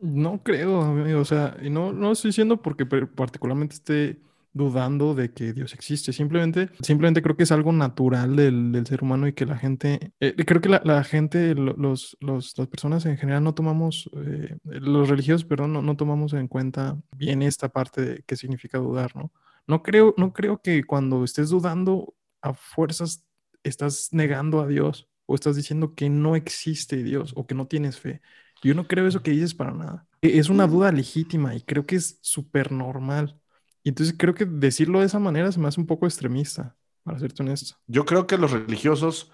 No creo, amigo. O sea, y no, no estoy diciendo porque particularmente esté dudando de que Dios existe. Simplemente, simplemente creo que es algo natural del, ser humano y que la gente, eh, creo que la, gente, los, los, las personas en general no tomamos, eh, los religiosos, perdón, no, no, tomamos en cuenta bien esta parte de qué significa dudar, ¿no? No creo, no creo que cuando estés dudando a fuerzas estás negando a Dios o estás diciendo que no existe Dios o que no tienes fe. Yo no creo eso que dices para nada. Es una duda legítima y creo que es súper normal. Y entonces creo que decirlo de esa manera se me hace un poco extremista, para serte honesto. Yo creo que los religiosos,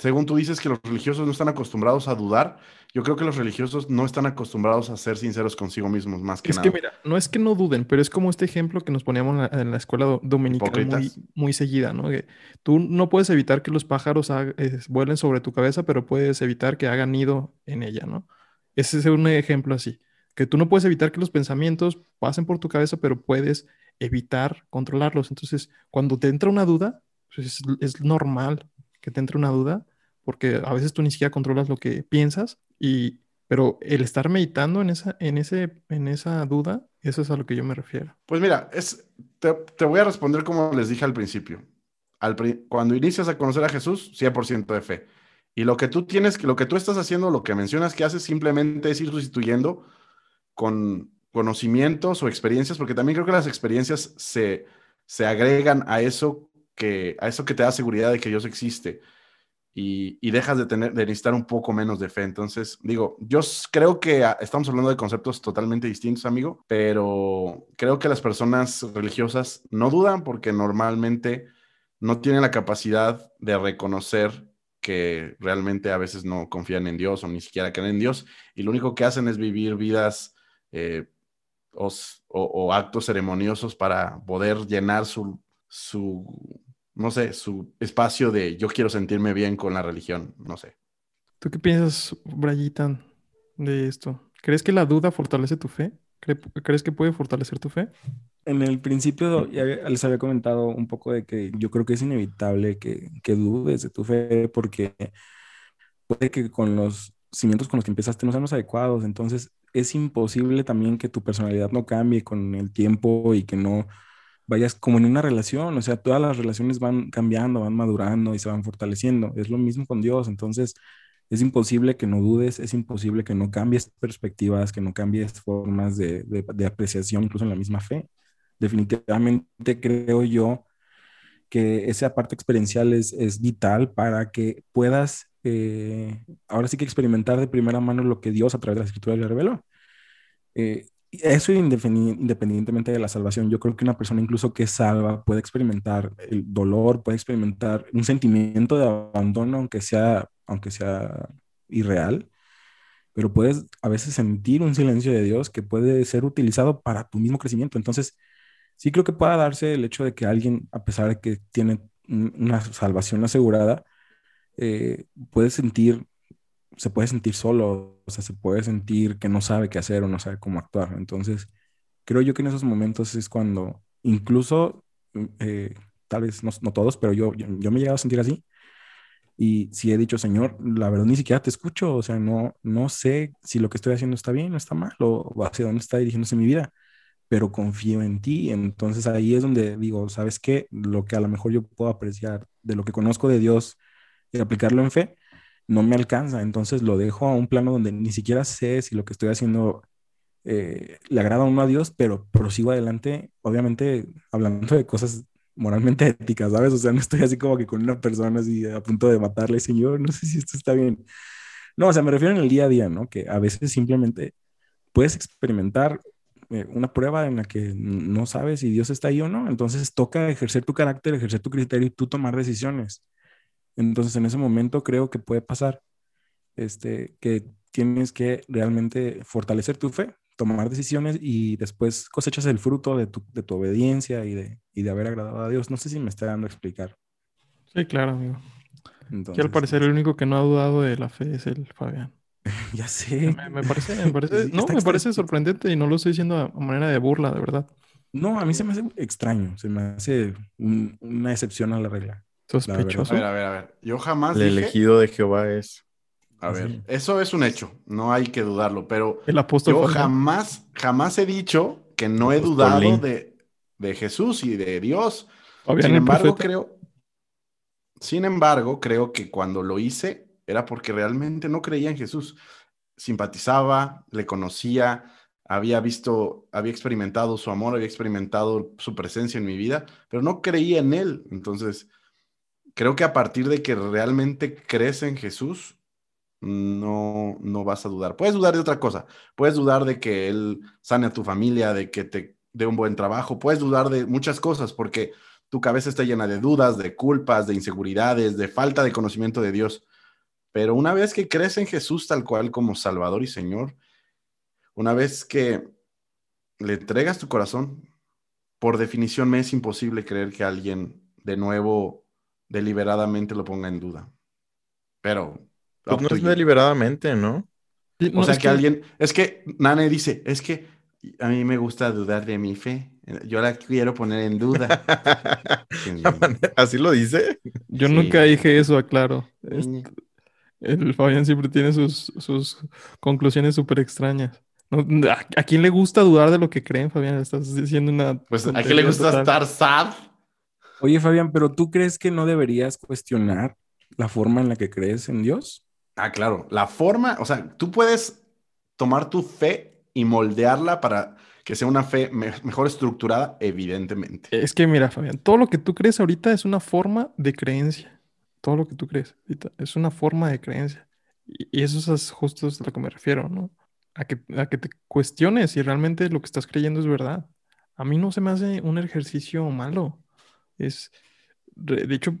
según tú dices que los religiosos no están acostumbrados a dudar, yo creo que los religiosos no están acostumbrados a ser sinceros consigo mismos, más que nada. Es que mira, no es que no duden, pero es como este ejemplo que nos poníamos en la, escuela dominical muy, muy, seguida, ¿no? Que tú no puedes evitar que los pájaros vuelen sobre tu cabeza, pero puedes evitar que hagan nido en ella, ¿no? Ese es un ejemplo así. Que tú no puedes evitar que los pensamientos pasen por tu cabeza, pero puedes evitar controlarlos. Entonces, cuando te entra una duda, pues es, normal que te entre una duda, porque a veces tú ni siquiera controlas lo que piensas, y, pero el estar meditando en esa, en, ese, en esa duda, eso es a lo que yo me refiero. Pues mira, es, te, voy a responder como les dije al principio. Al, cuando inicias a conocer a Jesús, 100% de fe. Y lo que tú tienes, lo que tú estás haciendo, lo que mencionas que haces, simplemente es ir sustituyendo con conocimientos o experiencias, porque también creo que las experiencias se, se agregan a eso que, a eso que te da seguridad de que Dios existe y, dejas de, tener, de necesitar un poco menos de fe. Entonces, digo, yo creo que estamos hablando de conceptos totalmente distintos, amigo, pero creo que las personas religiosas no dudan porque normalmente no tienen la capacidad de reconocer que realmente a veces no confían en Dios o ni siquiera creen en Dios y lo único que hacen es vivir vidas eh, o, actos ceremoniosos para poder llenar su, no sé, su espacio de yo quiero sentirme bien con la religión, no sé. ¿Tú qué piensas, Brayitan, de esto? ¿Crees que la duda fortalece tu fe? ¿Crees que puede fortalecer tu fe? En el principio ya les había comentado un poco de que yo creo que es inevitable que, que dudes de tu fe porque puede que con los cimientos con los que empezaste no sean los adecuados, entonces es imposible también que tu personalidad no cambie con el tiempo y que no vayas como en una relación, o sea, todas las relaciones van cambiando, van madurando y se van fortaleciendo. Es lo mismo con Dios, entonces es imposible que no dudes, es imposible que no cambies perspectivas, que no cambies formas de, apreciación, incluso en la misma fe. Definitivamente creo yo que esa parte experiencial es, es vital para que puedas eh, ahora sí que experimentar de primera mano lo que Dios a través de la escritura le reveló. Eh, eso independientemente de la salvación, yo creo que una persona incluso que salva puede experimentar el dolor, puede experimentar un sentimiento de abandono, aunque sea, aunque sea irreal, pero puedes a veces sentir un silencio de Dios que puede ser utilizado para tu mismo crecimiento. Entonces, sí creo que pueda darse el hecho de que alguien, a pesar de que tiene una salvación asegurada, eh, puede sentir se puede sentir solo, o sea, se puede sentir que no sabe qué hacer o no sabe cómo actuar. Entonces, creo yo que en esos momentos es cuando incluso, eh, tal vez no, todos, pero yo, yo, me he llegado a sentir así. Y si he dicho, Señor, la verdad ni siquiera te escucho, o sea, no, no sé si lo que estoy haciendo está bien o está mal, o hacia dónde está dirigiéndose mi vida, pero confío en ti. Entonces ahí es donde digo, ¿sabes qué? Lo que a lo mejor yo puedo apreciar de lo que conozco de Dios y aplicarlo en fe, no me alcanza. Entonces lo dejo a un plano donde ni siquiera sé si lo que estoy haciendo eh, le agrada o no a Dios, pero prosigo adelante, obviamente hablando de cosas moralmente éticas, ¿sabes? O sea, no estoy así como que con una persona así a punto de matarle, Señor, no sé si esto está bien. No, o sea, me refiero en el día a día, ¿no? Que a veces simplemente puedes experimentar eh, una prueba en la que no sabes si Dios está ahí o no, entonces toca ejercer tu carácter, ejercer tu criterio y tú tomar decisiones. Entonces, en ese momento creo que puede pasar este, que tienes que realmente fortalecer tu fe, tomar decisiones y después cosechas el fruto de tu, de tu obediencia y de, y de haber agradado a Dios. No sé si me está dando a explicar. Sí, claro, amigo. que al parecer el único que no ha dudado de la fe es el Fabián. ya sé. Me, parece, me parece, no, me parece sorprendente y no lo estoy diciendo a manera de burla, de verdad. No, a mí se me hace extraño, se me hace una excepción a la regla. Sospechoso. A ver, a ver, a ver. Yo jamás. El elegido de Jehová es. A ver, eso es un hecho, no hay que dudarlo, pero el apóstol yo jamás, jamás he dicho que no he dudado de, de, Jesús y de Dios. sin embargo, creo, sin embargo, creo que cuando lo hice era porque realmente no creía en Jesús. Simpatizaba, le conocía, había visto, había experimentado su amor, había experimentado su presencia en mi vida, pero no creía en él. Entonces, creo que a partir de que realmente crees en Jesús, no, no vas a dudar. Puedes dudar de otra cosa. Puedes dudar de que Él sane a tu familia, de que te dé un buen trabajo. Puedes dudar de muchas cosas porque tu cabeza está llena de dudas, de culpas, de inseguridades, de falta de conocimiento de Dios. Pero una vez que crees en Jesús tal cual como Salvador y Señor, una vez que le entregas tu corazón, por definición me es imposible creer que alguien de nuevo deliberadamente lo ponga en duda. Pero. Pues no es deliberadamente, ¿no? o sea que, alguien. Es que Nane dice, es que a mí me gusta dudar de mi fe. Yo la quiero poner en duda. ¿Así lo dice? Yo nunca dije eso, aclaro. el Fabián siempre tiene sus, sus conclusiones súper extrañas. ¿A, quién le gusta dudar de lo que creen, Fabián? Estás diciendo una. Pues a quién le gusta estar sad Oye, Fabián, pero ¿tú crees que no deberías cuestionar la forma en la que crees en Dios? Ah, claro. La forma, o sea, tú puedes tomar tu fe y moldearla para que sea una fe mejor estructurada, evidentemente. Es que mira, Fabián, todo lo que tú crees ahorita es una forma de creencia. Todo lo que tú crees ahorita es una forma de creencia. Y eso es justo a lo que me refiero, ¿no? A que, a que te cuestiones si realmente lo que estás creyendo es verdad. A mí no se me hace un ejercicio malo. Es, de hecho,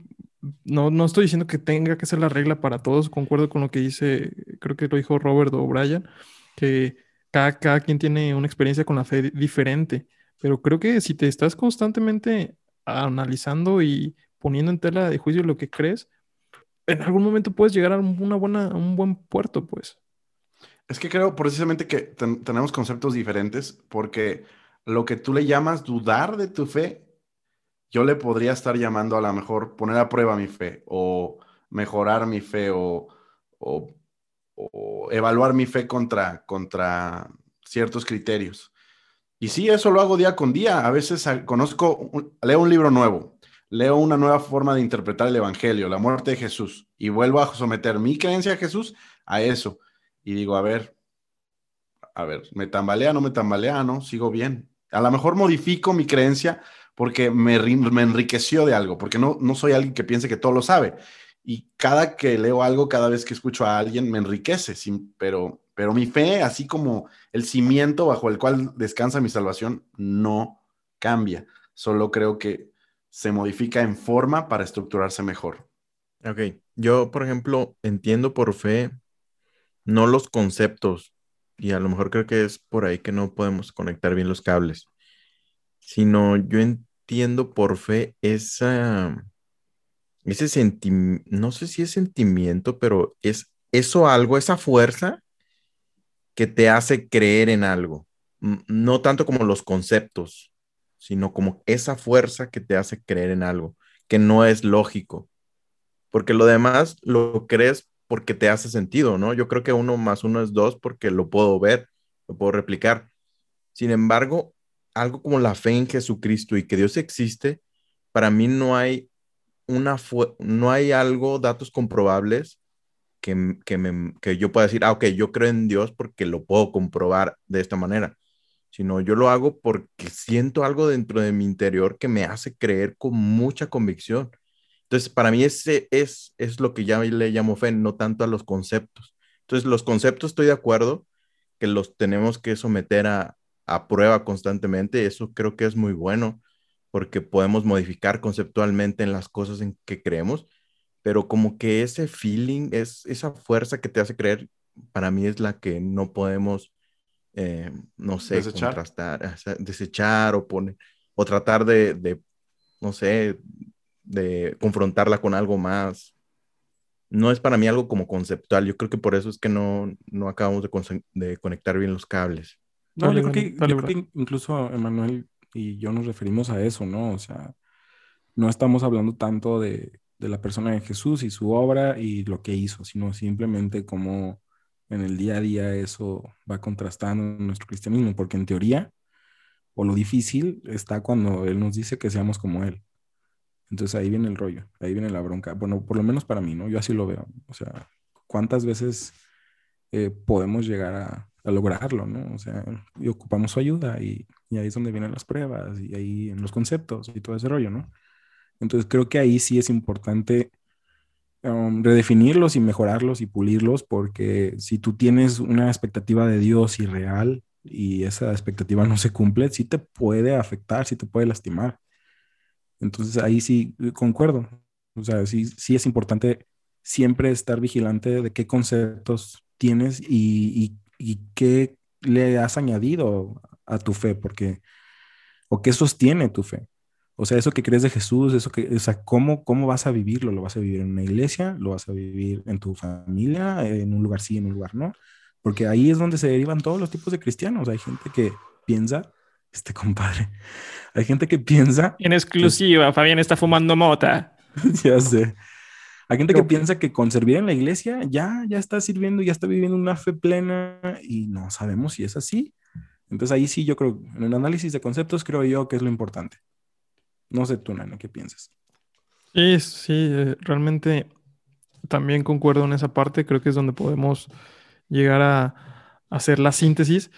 no, no estoy diciendo que tenga que ser la regla para todos, concuerdo con lo que dice, creo que lo dijo Robert o Brian, que cada, cada quien tiene una experiencia con la fe diferente, pero creo que si te estás constantemente analizando y poniendo en tela de juicio lo que crees, en algún momento puedes llegar a, una buena, un buen puerto, pues. Es que creo precisamente que tenemos conceptos diferentes porque lo que tú le llamas dudar de tu fe, yo le podría estar llamando a lo mejor poner a prueba mi fe o mejorar mi fe o, evaluar mi fe contra, contra ciertos criterios. Y sí, eso lo hago día con día. A veces conozco, leo un libro nuevo, leo una nueva forma de interpretar el Evangelio, la muerte de Jesús, y vuelvo a someter mi creencia a Jesús a eso. Y digo, a ver, a ver, ¿me tambalea, no me tambalea, no? Sigo bien. A lo mejor modifico mi creencia porque me, me enriqueció de algo, porque no, no soy alguien que piense que todo lo sabe. Y cada que leo algo, cada vez que escucho a alguien, me enriquece, pero, pero mi fe, así como el cimiento bajo el cual descansa mi salvación, no cambia. Solo creo que se modifica en forma para estructurarse mejor. Ok, yo, por ejemplo, entiendo por fe no los conceptos, y a lo mejor creo que es por ahí que no podemos conectar bien los cables, sino yo entiendo por fe esa, ese sentimiento, no sé si es sentimiento, pero es eso algo, esa fuerza que te hace creer en algo, no tanto como los conceptos, sino como esa fuerza que te hace creer en algo, que no es lógico, porque lo demás lo crees porque te hace sentido, ¿no? Yo creo que uno más uno es dos porque lo puedo ver, lo puedo replicar. Sin embargo, algo como la fe en Jesucristo y que Dios existe, para mí no hay una no hay algo, datos comprobables que, que, yo pueda decir, ah, ok, yo creo en Dios porque lo puedo comprobar de esta manera, sino yo lo hago porque siento algo dentro de mi interior que me hace creer con mucha convicción. Entonces, para mí ese es, es lo que ya le llamo fe, no tanto a los conceptos. Entonces, los conceptos estoy de acuerdo que los tenemos que someter a, a prueba constantemente. Eso creo que es muy bueno porque podemos modificar conceptualmente en las cosas en que creemos, pero como que ese feeling, es, esa fuerza que te hace creer, para mí es la que no podemos, eh, no sé, desechar. contrastar, desechar o poner, o tratar de, de, no sé, de confrontarla con algo más. No es para mí algo como conceptual. Yo creo que por eso es que no, no acabamos de, de conectar bien los cables. No, yo, creo que, incluso Emanuel y yo nos referimos a eso, ¿no? O sea, no estamos hablando tanto de, de la persona de Jesús y su obra y lo que hizo, sino simplemente como en el día a día eso va contrastando nuestro cristianismo, porque en teoría, o lo difícil está cuando Él nos dice que seamos como Él. Entonces ahí viene el rollo, ahí viene la bronca. Bueno, por lo menos para mí, ¿no? Yo así lo veo. O sea, ¿cuántas veces eh, podemos llegar a, lograrlo, ¿no? O sea, y ocupamos su ayuda y, ahí es donde vienen las pruebas y ahí en los conceptos y todo ese rollo, ¿no? Entonces creo que ahí sí es importante um, redefinirlos y mejorarlos y pulirlos porque si tú tienes una expectativa de Dios irreal y esa expectativa no se cumple, sí te puede afectar, sí te puede lastimar. Entonces ahí sí eh, concuerdo. O sea, sí, sí es importante siempre estar vigilante de qué conceptos tienes y, qué le has añadido a tu fe, porque, o qué sostiene tu fe. O sea, eso que crees de Jesús, eso que, o sea, ¿cómo, ¿cómo vas a vivirlo? ¿Lo vas a vivir en una iglesia? ¿Lo vas a vivir en tu familia? ¿En un lugar sí, en un lugar no? Porque ahí es donde se derivan todos los tipos de cristianos. Hay gente que piensa este compadre. Hay gente que piensa. En exclusiva, Fabián está fumando mota. ya sé. Hay gente que piensa que con servir en la iglesia ya, ya está sirviendo, ya está viviendo una fe plena y no sabemos si es así. Entonces ahí sí yo creo, en el análisis de conceptos creo yo que es lo importante. No sé tú, Nana, ¿qué piensas? Sí, sí, eh, realmente también concuerdo en esa parte. Creo que es donde podemos llegar a hacer la síntesis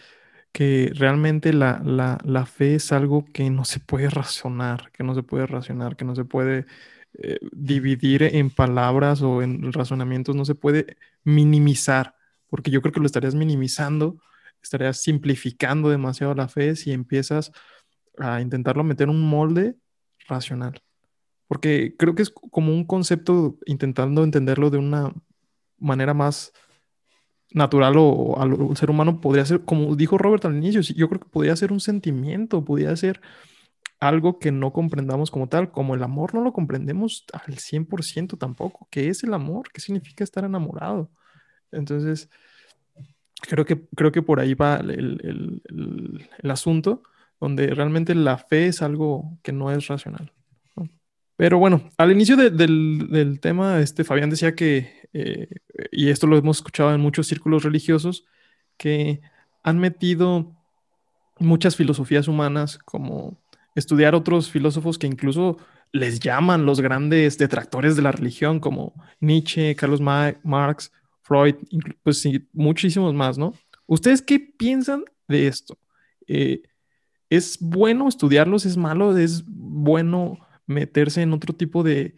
que realmente la, la, fe es algo que no se puede razonar, que no se puede racionar, que no se puede eh, dividir en palabras o en razonamientos, no se puede minimizar, porque yo creo que lo estarías minimizando, estarías simplificando demasiado la fe si empiezas a intentarlo meter un molde racional. Porque creo que es como un concepto intentando entenderlo de una manera más natural o al ser humano podría ser, como dijo Robert al inicio, yo creo que podría ser un sentimiento, podría ser algo que no comprendamos como tal, como el amor no lo comprendemos al 100% tampoco. ¿Qué es el amor? ¿Qué significa estar enamorado? Entonces, creo que, creo que por ahí va el, asunto, donde realmente la fe es algo que no es racional. Pero bueno, al inicio del, tema, este, Fabián decía que, eh, y esto lo hemos escuchado en muchos círculos religiosos, que han metido muchas filosofías humanas como estudiar otros filósofos que incluso les llaman los grandes detractores de la religión, como Nietzsche, Carlos Marx, Freud, pues sí, muchísimos más, ¿no? ¿Ustedes qué piensan de esto? Eh, ¿Es bueno estudiarlos? ¿Es malo? ¿Es bueno meterse en otro tipo de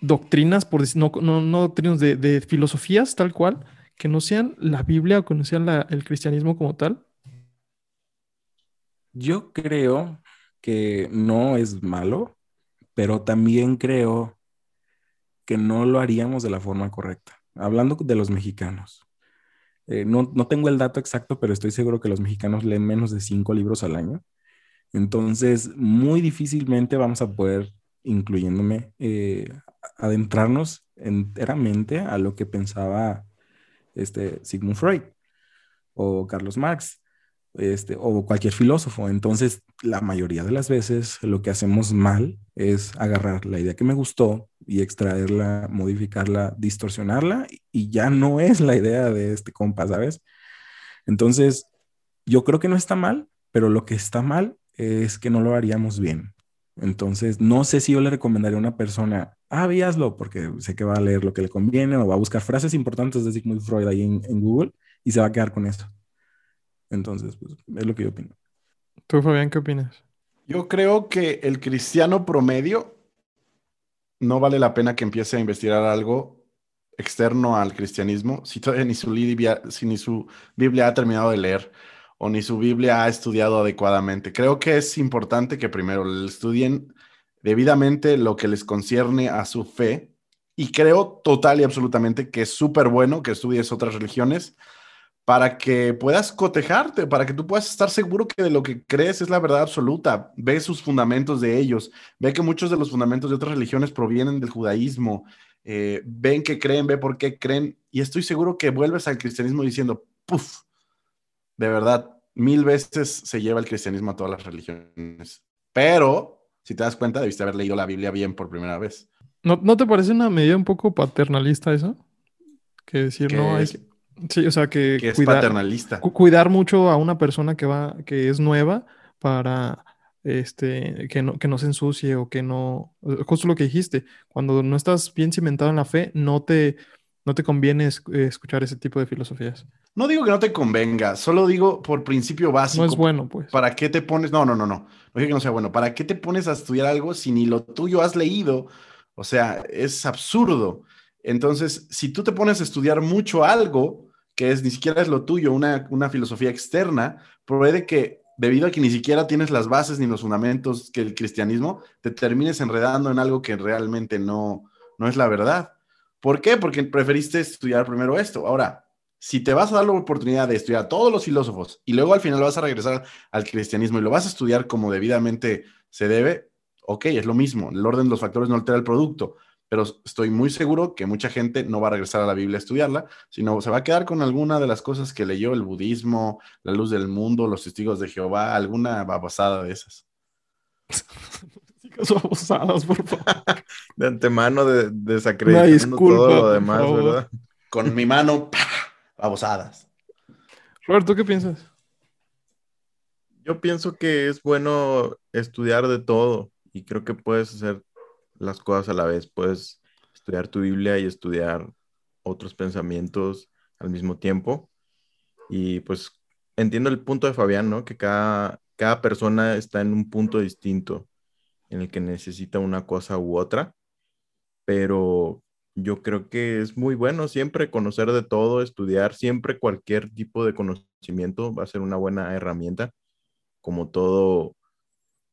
doctrinas, por decir, no, doctrinas, de, filosofías tal cual, que no sean la Biblia o que no sean el cristianismo como tal? Yo creo que no es malo, pero también creo que no lo haríamos de la forma correcta. Hablando de los mexicanos. Eh, no, tengo el dato exacto, pero estoy seguro que los mexicanos leen menos de cinco libros al año. Entonces, muy difícilmente vamos a poder, incluyéndome, eh, adentrarnos enteramente a lo que pensaba este Sigmund Freud o Carlos Marx este, o cualquier filósofo. Entonces, la mayoría de las veces lo que hacemos mal es agarrar la idea que me gustó y extraerla, modificarla, distorsionarla y ya no es la idea de este compa, ¿sabes? Entonces, yo creo que no está mal, pero lo que está mal es que no lo haríamos bien. Entonces, no sé si yo le recomendaría a una persona, ah, víaslo, porque sé que va a leer lo que le conviene o va a buscar frases importantes de Sigmund Freud ahí en Google y se va a quedar con eso. Entonces, pues es lo que yo opino. ¿Tú, Fabián, qué opinas? Yo creo que el cristiano promedio no vale la pena que empiece a investigar algo externo al cristianismo si todavía ni su, Biblia, si ni su Biblia ha terminado de leer o ni su Biblia ha estudiado adecuadamente. Creo que es importante que primero estudien debidamente lo que les concierne a su fe y creo total y absolutamente que es súper bueno que estudies otras religiones para que puedas cotejarte, para que tú puedas estar seguro que de lo que crees es la verdad absoluta. Ve sus fundamentos de ellos, ve que muchos de los fundamentos de otras religiones provienen del judaísmo, eh, ven que creen, ve por qué creen, y estoy seguro que vuelves al cristianismo diciendo, puff, de verdad, mil veces se lleva el cristianismo a todas las religiones. Pero, si te das cuenta, debiste haber leído la Biblia bien por primera vez. ¿No, ¿no te parece una medida un poco paternalista eso? Que decir, no, hay, Sí, o sea que, es cuidar, paternalista. cuidar mucho a una persona que va, que es nueva para este, que no, que no se ensucie o que no, justo lo que dijiste, cuando no estás bien cimentado en la fe, no te, no te conviene escuchar ese tipo de filosofías. No digo que no te convenga, solo digo por principio básico. No es bueno, pues. ¿Para qué te pones? No, no, no, no. No digo que no sea bueno. ¿Para qué te pones a estudiar algo si ni lo tuyo has leído? O sea, es absurdo. Entonces, si tú te pones a estudiar mucho algo, que es ni siquiera es lo tuyo, una, una filosofía externa, puede que debido a que ni siquiera tienes las bases ni los fundamentos que el cristianismo, te termines enredando en algo que realmente no, no es la verdad. ¿Por qué? Porque preferiste estudiar primero esto. Ahora, si te vas a dar la oportunidad de estudiar a todos los filósofos y luego al final vas a regresar al cristianismo y lo vas a estudiar como debidamente se debe, ok, es lo mismo. El orden de los factores no altera el producto pero estoy muy seguro que mucha gente no va a regresar a la Biblia a estudiarla, sino se va a quedar con alguna de las cosas que leyó el budismo, la luz del mundo, los testigos de Jehová, alguna babosada de esas. babosadas, por favor. De antemano de, desacreditando todo lo demás, ¿verdad? Con mi mano, babosadas. Robert, ¿tú qué piensas? Yo pienso que es bueno estudiar de todo y creo que puedes hacer las cosas a la vez. Puedes estudiar tu Biblia y estudiar otros pensamientos al mismo tiempo. Y pues entiendo el punto de Fabián, ¿no? Que cada, cada persona está en un punto distinto en el que necesita una cosa u otra, pero yo creo que es muy bueno siempre conocer de todo, estudiar siempre cualquier tipo de conocimiento va a ser una buena herramienta, como todo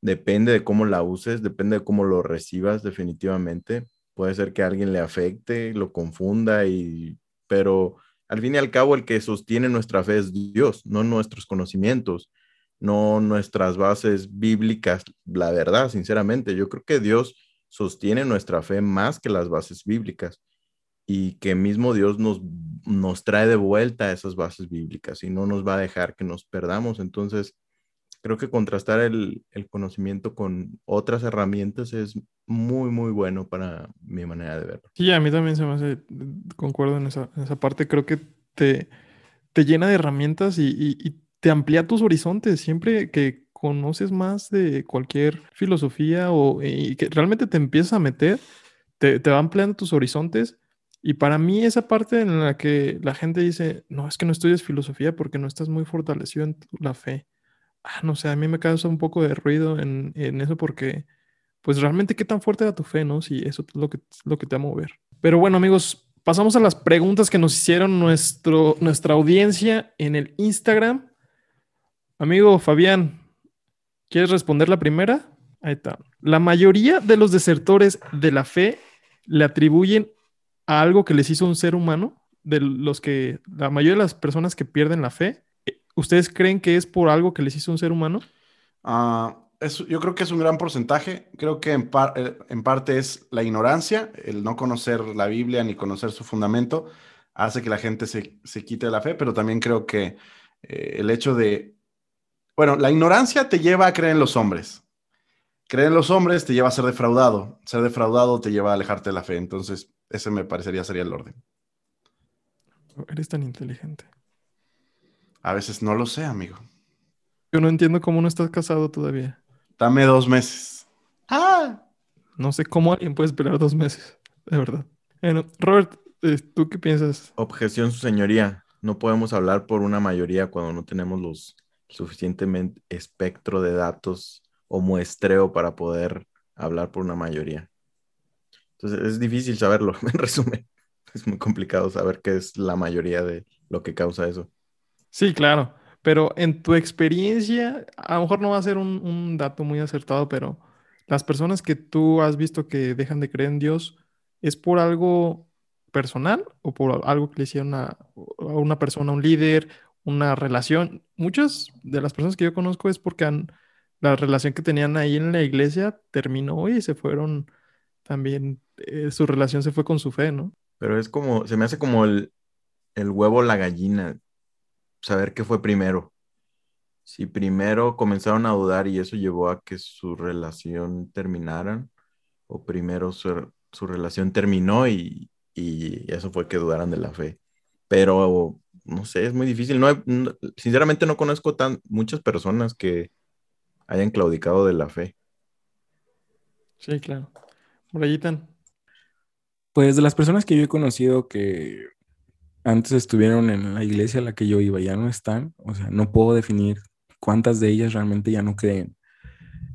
Depende de cómo la uses, depende de cómo lo recibas definitivamente. Puede ser que alguien le afecte, lo confunda, y, pero al fin y al cabo el que sostiene nuestra fe es Dios, no nuestros conocimientos. no nuestras bases bíblicas, la verdad, sinceramente. Yo creo que Dios sostiene nuestra fe más que las bases bíblicas y que mismo Dios nos, nos trae de vuelta esas bases bíblicas y no nos va a dejar que nos perdamos. Entonces, creo que contrastar el, conocimiento con otras herramientas es muy, muy bueno para mi manera de verlo. Sí, a mí también se me hace, concuerdo en esa, parte, creo que te, te llena de herramientas y, te amplía tus horizontes. Siempre que conoces más de cualquier filosofía o y que realmente te empiezas a meter, te, te va ampliando tus horizontes y para mí esa parte en la que la gente dice, no, es que no estudias filosofía porque no estás muy fortalecido en la fe. Ah, no sé, a mí me causa un poco de ruido en, eso porque, pues realmente qué tan fuerte era tu fe, ¿no? Si eso es lo que, lo que te va a mover. Pero bueno, amigos, pasamos a las preguntas que nos hicieron nuestro, nuestra audiencia en el Instagram. Amigo Fabián, ¿quieres responder la primera? Ahí está. La mayoría de los desertores de la fe le atribuyen a algo que les hizo un ser humano, de los que la mayoría de las personas que pierden la fe, ¿ustedes creen que es por algo que les hizo un ser humano? Ah, yo creo que es un gran porcentaje. Creo que en, eh, en, parte es la ignorancia, el no conocer la Biblia ni conocer su fundamento, hace que la gente se, se quite la fe, pero también creo que eh, el hecho de, bueno, la ignorancia te lleva a creer en los hombres. Creer en los hombres te lleva a ser defraudado. Ser defraudado te lleva a alejarte de la fe. Entonces, ese me parecería sería el orden. Eres tan inteligente. A veces no lo sé, amigo. Yo no entiendo cómo no estás casado todavía. Dame dos meses. ¡Ah! No sé cómo alguien puede esperar dos meses, de verdad. Bueno, Robert, eh, ¿tú qué piensas? Objeción, su señoría. No podemos hablar por una mayoría cuando no tenemos los suficientemente espectro de datos o muestreo para poder hablar por una mayoría. Entonces es difícil saberlo, en resumen. Es muy complicado saber qué es la mayoría de lo que causa eso. Sí, claro. Pero en tu experiencia, a lo mejor no va a ser un, dato muy acertado, pero las personas que tú has visto que dejan de creer en Dios, ¿es por algo personal o por algo que le hicieron a, una persona, un líder, una relación? Muchas de las personas que yo conozco es porque han, la relación que tenían ahí en la iglesia terminó y se fueron también eh, su relación se fue con su fe, ¿no? Pero es como, se me hace como el, el huevo la gallina, saber qué fue primero. Si primero comenzaron a dudar y eso llevó a que su relación terminara, o primero su, relación terminó y, eso fue que dudaran de la fe. Pero no sé, es muy difícil. No, sinceramente no conozco tan muchas personas que hayan claudicado de la fe. Sí, claro. Brayitan. Pues de las personas que yo he conocido que antes estuvieron en la iglesia a la que yo iba, ya no están, o sea, no puedo definir cuántas de ellas realmente ya no creen.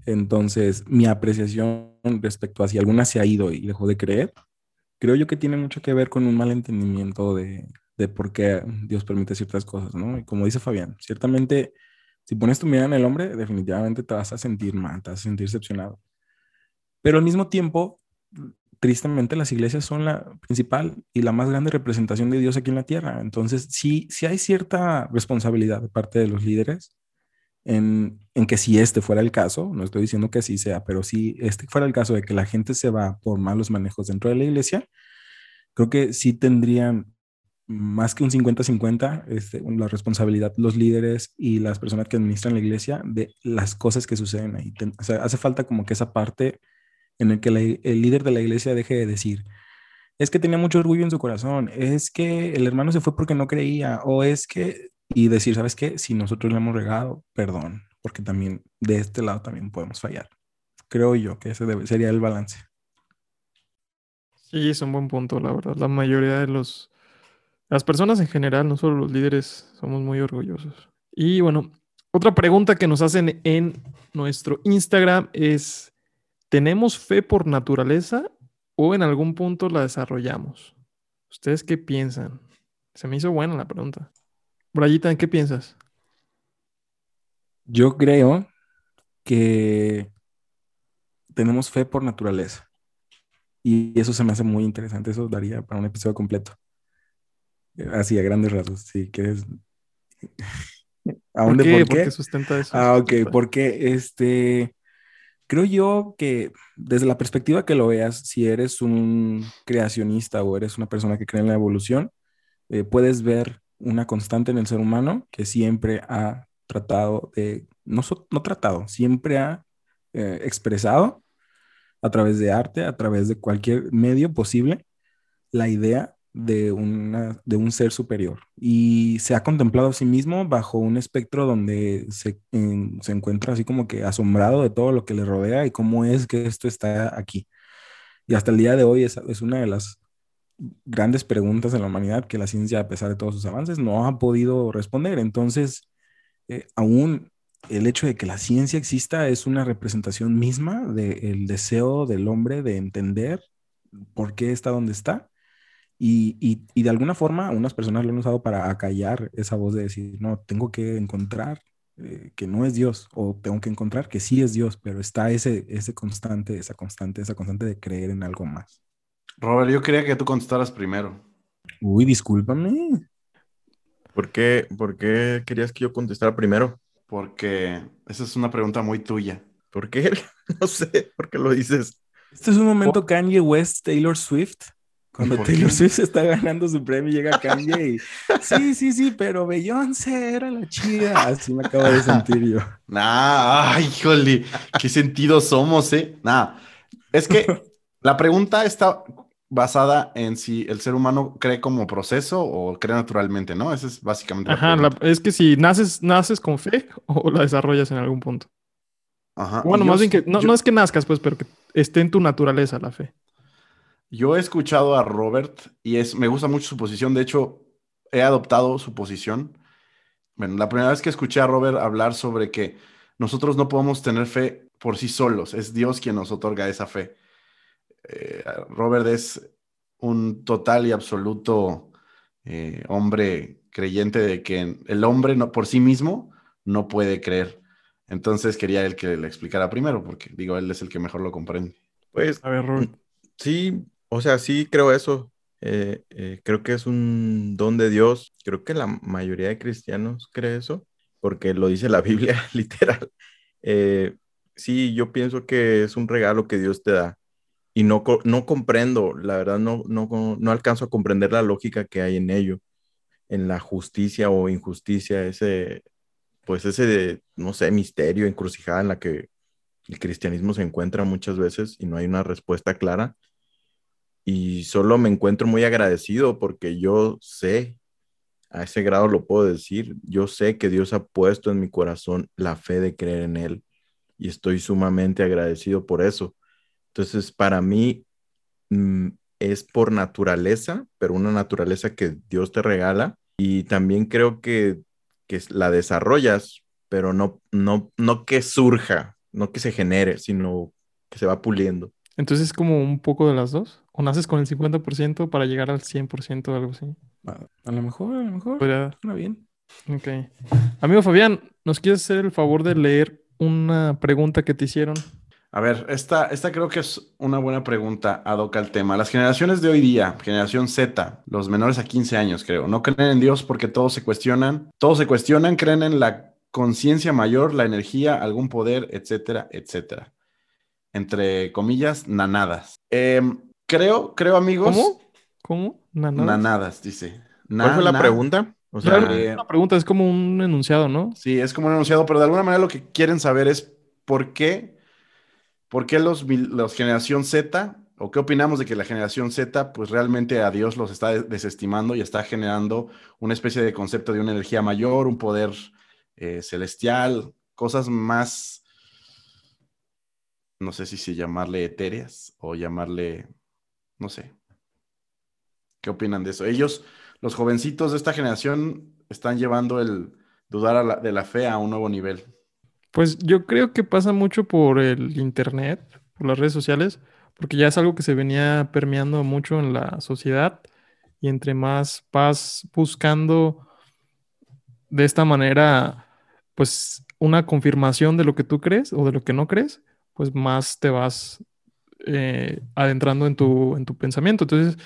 Entonces, mi apreciación respecto a si alguna se ha ido y dejó de creer, creo yo que tiene mucho que ver con un mal entendimiento de, de por qué Dios permite ciertas cosas, ¿no? Y como dice Fabián, ciertamente, si pones tu mirada en el hombre, definitivamente te vas a sentir mal, te vas a sentir decepcionado. Pero al mismo tiempo, tristemente las iglesias son la principal y la más grande representación de Dios aquí en la tierra. Entonces, sí, sí hay cierta responsabilidad de parte de los líderes en, en, que si este fuera el caso, no estoy diciendo que así sea, pero si este fuera el caso de que la gente se va por malos manejos dentro de la iglesia, creo que sí tendrían más que un 50-50 este, la responsabilidad los líderes y las personas que administran la iglesia de las cosas que suceden ahí. o sea, hace falta como que esa parte en el que el líder de la iglesia deje de decir, es que tenía mucho orgullo en su corazón, es que el hermano se fue porque no creía, o es que, y decir, ¿sabes qué? Si nosotros le hemos regado, perdón, porque también de este lado también podemos fallar. Creo yo que ese sería el balance. Sí, es un buen punto, la verdad. La mayoría de los, las personas en general, no solo los líderes, somos muy orgullosos. Y bueno, otra pregunta que nos hacen en nuestro Instagram es, ¿Tenemos fe por naturaleza o en algún punto la desarrollamos? ¿Ustedes qué piensan? Se me hizo buena la pregunta. Brayita, ¿en qué piensas? Yo creo que tenemos fe por naturaleza. Y eso se me hace muy interesante. Eso daría para un episodio completo. Así, a grandes rasgos. Si quieres. ¿Aún ¿Por de qué? por ¿Por qué? sustenta eso? Ah, ok, porque este, creo yo que desde la perspectiva que lo veas, si eres un creacionista o eres una persona que cree en la evolución, eh, puedes ver una constante en el ser humano que siempre ha tratado de, no, no tratado, siempre ha eh, expresado a través de arte, a través de cualquier medio posible, la idea de, una, de un ser superior. Y se ha contemplado a sí mismo bajo un espectro donde se, en- se encuentra así como que asombrado de todo lo que le rodea y cómo es que esto está aquí. Y hasta el día de hoy es, es una de las grandes preguntas de la humanidad que la ciencia, a pesar de todos sus avances, no ha podido responder. Entonces, eh, aún el hecho de que la ciencia exista es una representación misma del deseo del hombre de entender por qué está donde está. Y, y- y de alguna forma, unas personas lo han usado para acallar esa voz de decir, no, tengo que encontrar eh, que no es Dios, o tengo que encontrar que sí es Dios, pero está ese, ese constante, esa constante, esa constante de creer en algo más. Robert, yo quería que tú contestaras primero. Uy, discúlpame. ¿Por qué, por qué querías que yo contestara primero? Porque esa es una pregunta muy tuya. ¿Por qué? No sé, ¿por qué lo dices? Este es un momento Kanye West, Taylor Swift. Cuando ¿Por Taylor qué? Swift está ganando su premio, llega Kanye y sí, sí, sí, pero Beyoncé era la chida. Así me acabo de sentir yo. Nah, ay, híjole, qué sentido somos, ¿eh? Nah, es que la pregunta está basada en si el ser humano cree como proceso o cree naturalmente, ¿no? Esa es básicamente la Ajá, la- es que si naces, naces con fe o la desarrollas en algún punto. Ajá. Bueno, y yo- más bien que no, yo- no es que nazcas, pues, pero que esté en tu naturaleza la fe. Yo he escuchado a Robert y es, me gusta mucho su posición. De hecho, he adoptado su posición. Bueno, la primera vez que escuché a Robert hablar sobre que nosotros no podemos tener fe por sí solos, es Dios quien nos otorga esa fe. Eh, Robert es un total y absoluto eh, hombre creyente de que el hombre no, por sí mismo no puede creer. Entonces quería él que le explicara primero, porque digo, él es el que mejor lo comprende. Pues A ver, Robert. sí, o sea, sí creo eso. Eh, eh, creo que es un don de Dios. Creo que la mayoría de cristianos cree eso, porque lo dice la Biblia, literal. Eh, sí, yo pienso que es un regalo que Dios te da. Y no, no comprendo, la verdad, no, no, no alcanzo a comprender la lógica que hay en ello, en la justicia o injusticia, ese, pues ese, no sé, misterio, encrucijada en la que el cristianismo se encuentra muchas veces y no hay una respuesta clara. Y solo me encuentro muy agradecido porque yo sé, a ese grado lo puedo decir, yo sé que Dios ha puesto en mi corazón la fe de creer en Él y estoy sumamente agradecido por eso. Entonces, para mí mm, es por naturaleza, pero una naturaleza que Dios te regala y también creo que, que la desarrollas, pero no, no, no que surja, no que se genere, sino que se va puliendo. Entonces es como un poco de las dos. O naces con el 50% para llegar al 100% o algo así. A, a lo mejor, a lo mejor. Podría- bien. Ok. Amigo Fabián, ¿nos quieres hacer el favor de leer una pregunta que te hicieron? A ver, esta, esta creo que es una buena pregunta ad hoc al tema. Las generaciones de hoy día, generación Z, los menores a 15 años, creo, no creen en Dios porque todos se cuestionan, todos se cuestionan, creen en la conciencia mayor, la energía, algún poder, etcétera, etcétera. Entre comillas, nanadas. Em, creo, creo, amigos. ¿Cómo? ¿Cómo? ¿Nanadas? Nanadas, dice. ¿Cuál fue la pregunta? O sea, Eh, una pregunta, es como un enunciado, ¿no? Sí, es como un enunciado, pero de alguna manera lo que quieren saber es por qué, por qué los, mil- los generación Z, o qué opinamos de que la generación Z, pues realmente a Dios los está de- desestimando y está generando una especie de concepto de una energía mayor, un poder eh, celestial, cosas más, no sé si, llamarle etéreas o llamarle, no sé. ¿Qué opinan de eso? Ellos, los jovencitos de esta generación, están llevando el dudar de la fe a un nuevo nivel. Pues yo creo que pasa mucho por el internet, por las redes sociales, porque ya es algo que se venía permeando mucho en la sociedad y entre más vas buscando de esta manera, pues una confirmación de lo que tú crees o de lo que no crees, pues más te vas eh, adentrando en tu, en tu pensamiento. Entonces,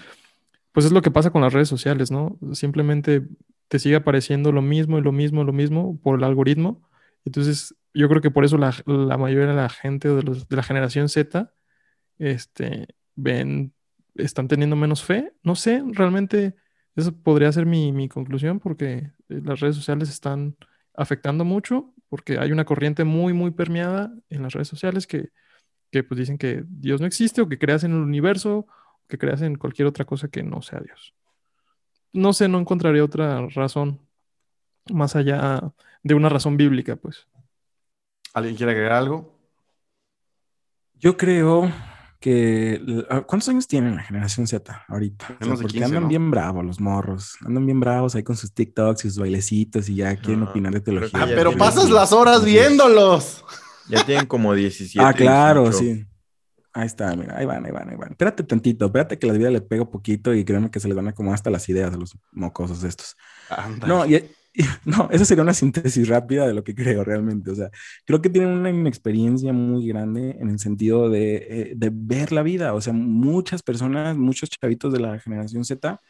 pues es lo que pasa con las redes sociales, ¿no? Simplemente te sigue apareciendo lo mismo y lo mismo lo mismo por el algoritmo. Entonces, yo creo que por eso la, mayoría de la gente de, de, la generación Z este, ven, están teniendo menos fe. No sé, realmente eso podría ser mi, mi conclusión porque eh, las redes sociales están afectando mucho porque hay una corriente muy, muy permeada en las redes sociales que, que pues dicen que Dios no existe o que creas en el universo, o que creas en cualquier otra cosa que no sea Dios. No sé, no encontraría otra razón más allá de una razón bíblica, pues. ¿Alguien quiere agregar algo? Yo creo que... Ah, ¿Cuántos años tienen la generación Z ahorita? porque andan bien bravos los morros. Andan bien bravos ahí con sus TikToks y sus bailecitos y ya quieren opinar de teología. Ah, pero pasas las horas viéndolos. Ya tienen como 17. Ah, claro, sí. Ahí está, mira, ahí van, ahí van, ahí van. Espérate tantito, espérate que la vida le pega poquito y créeme que se les van a como hasta las ideas a los mocosos estos. No, y, no, esa sería una síntesis rápida de lo que creo realmente. O sea, creo que tienen una inexperiencia muy grande en el sentido de, eh, de ver la vida. O sea, muchas personas, muchos chavitos de la generación Z,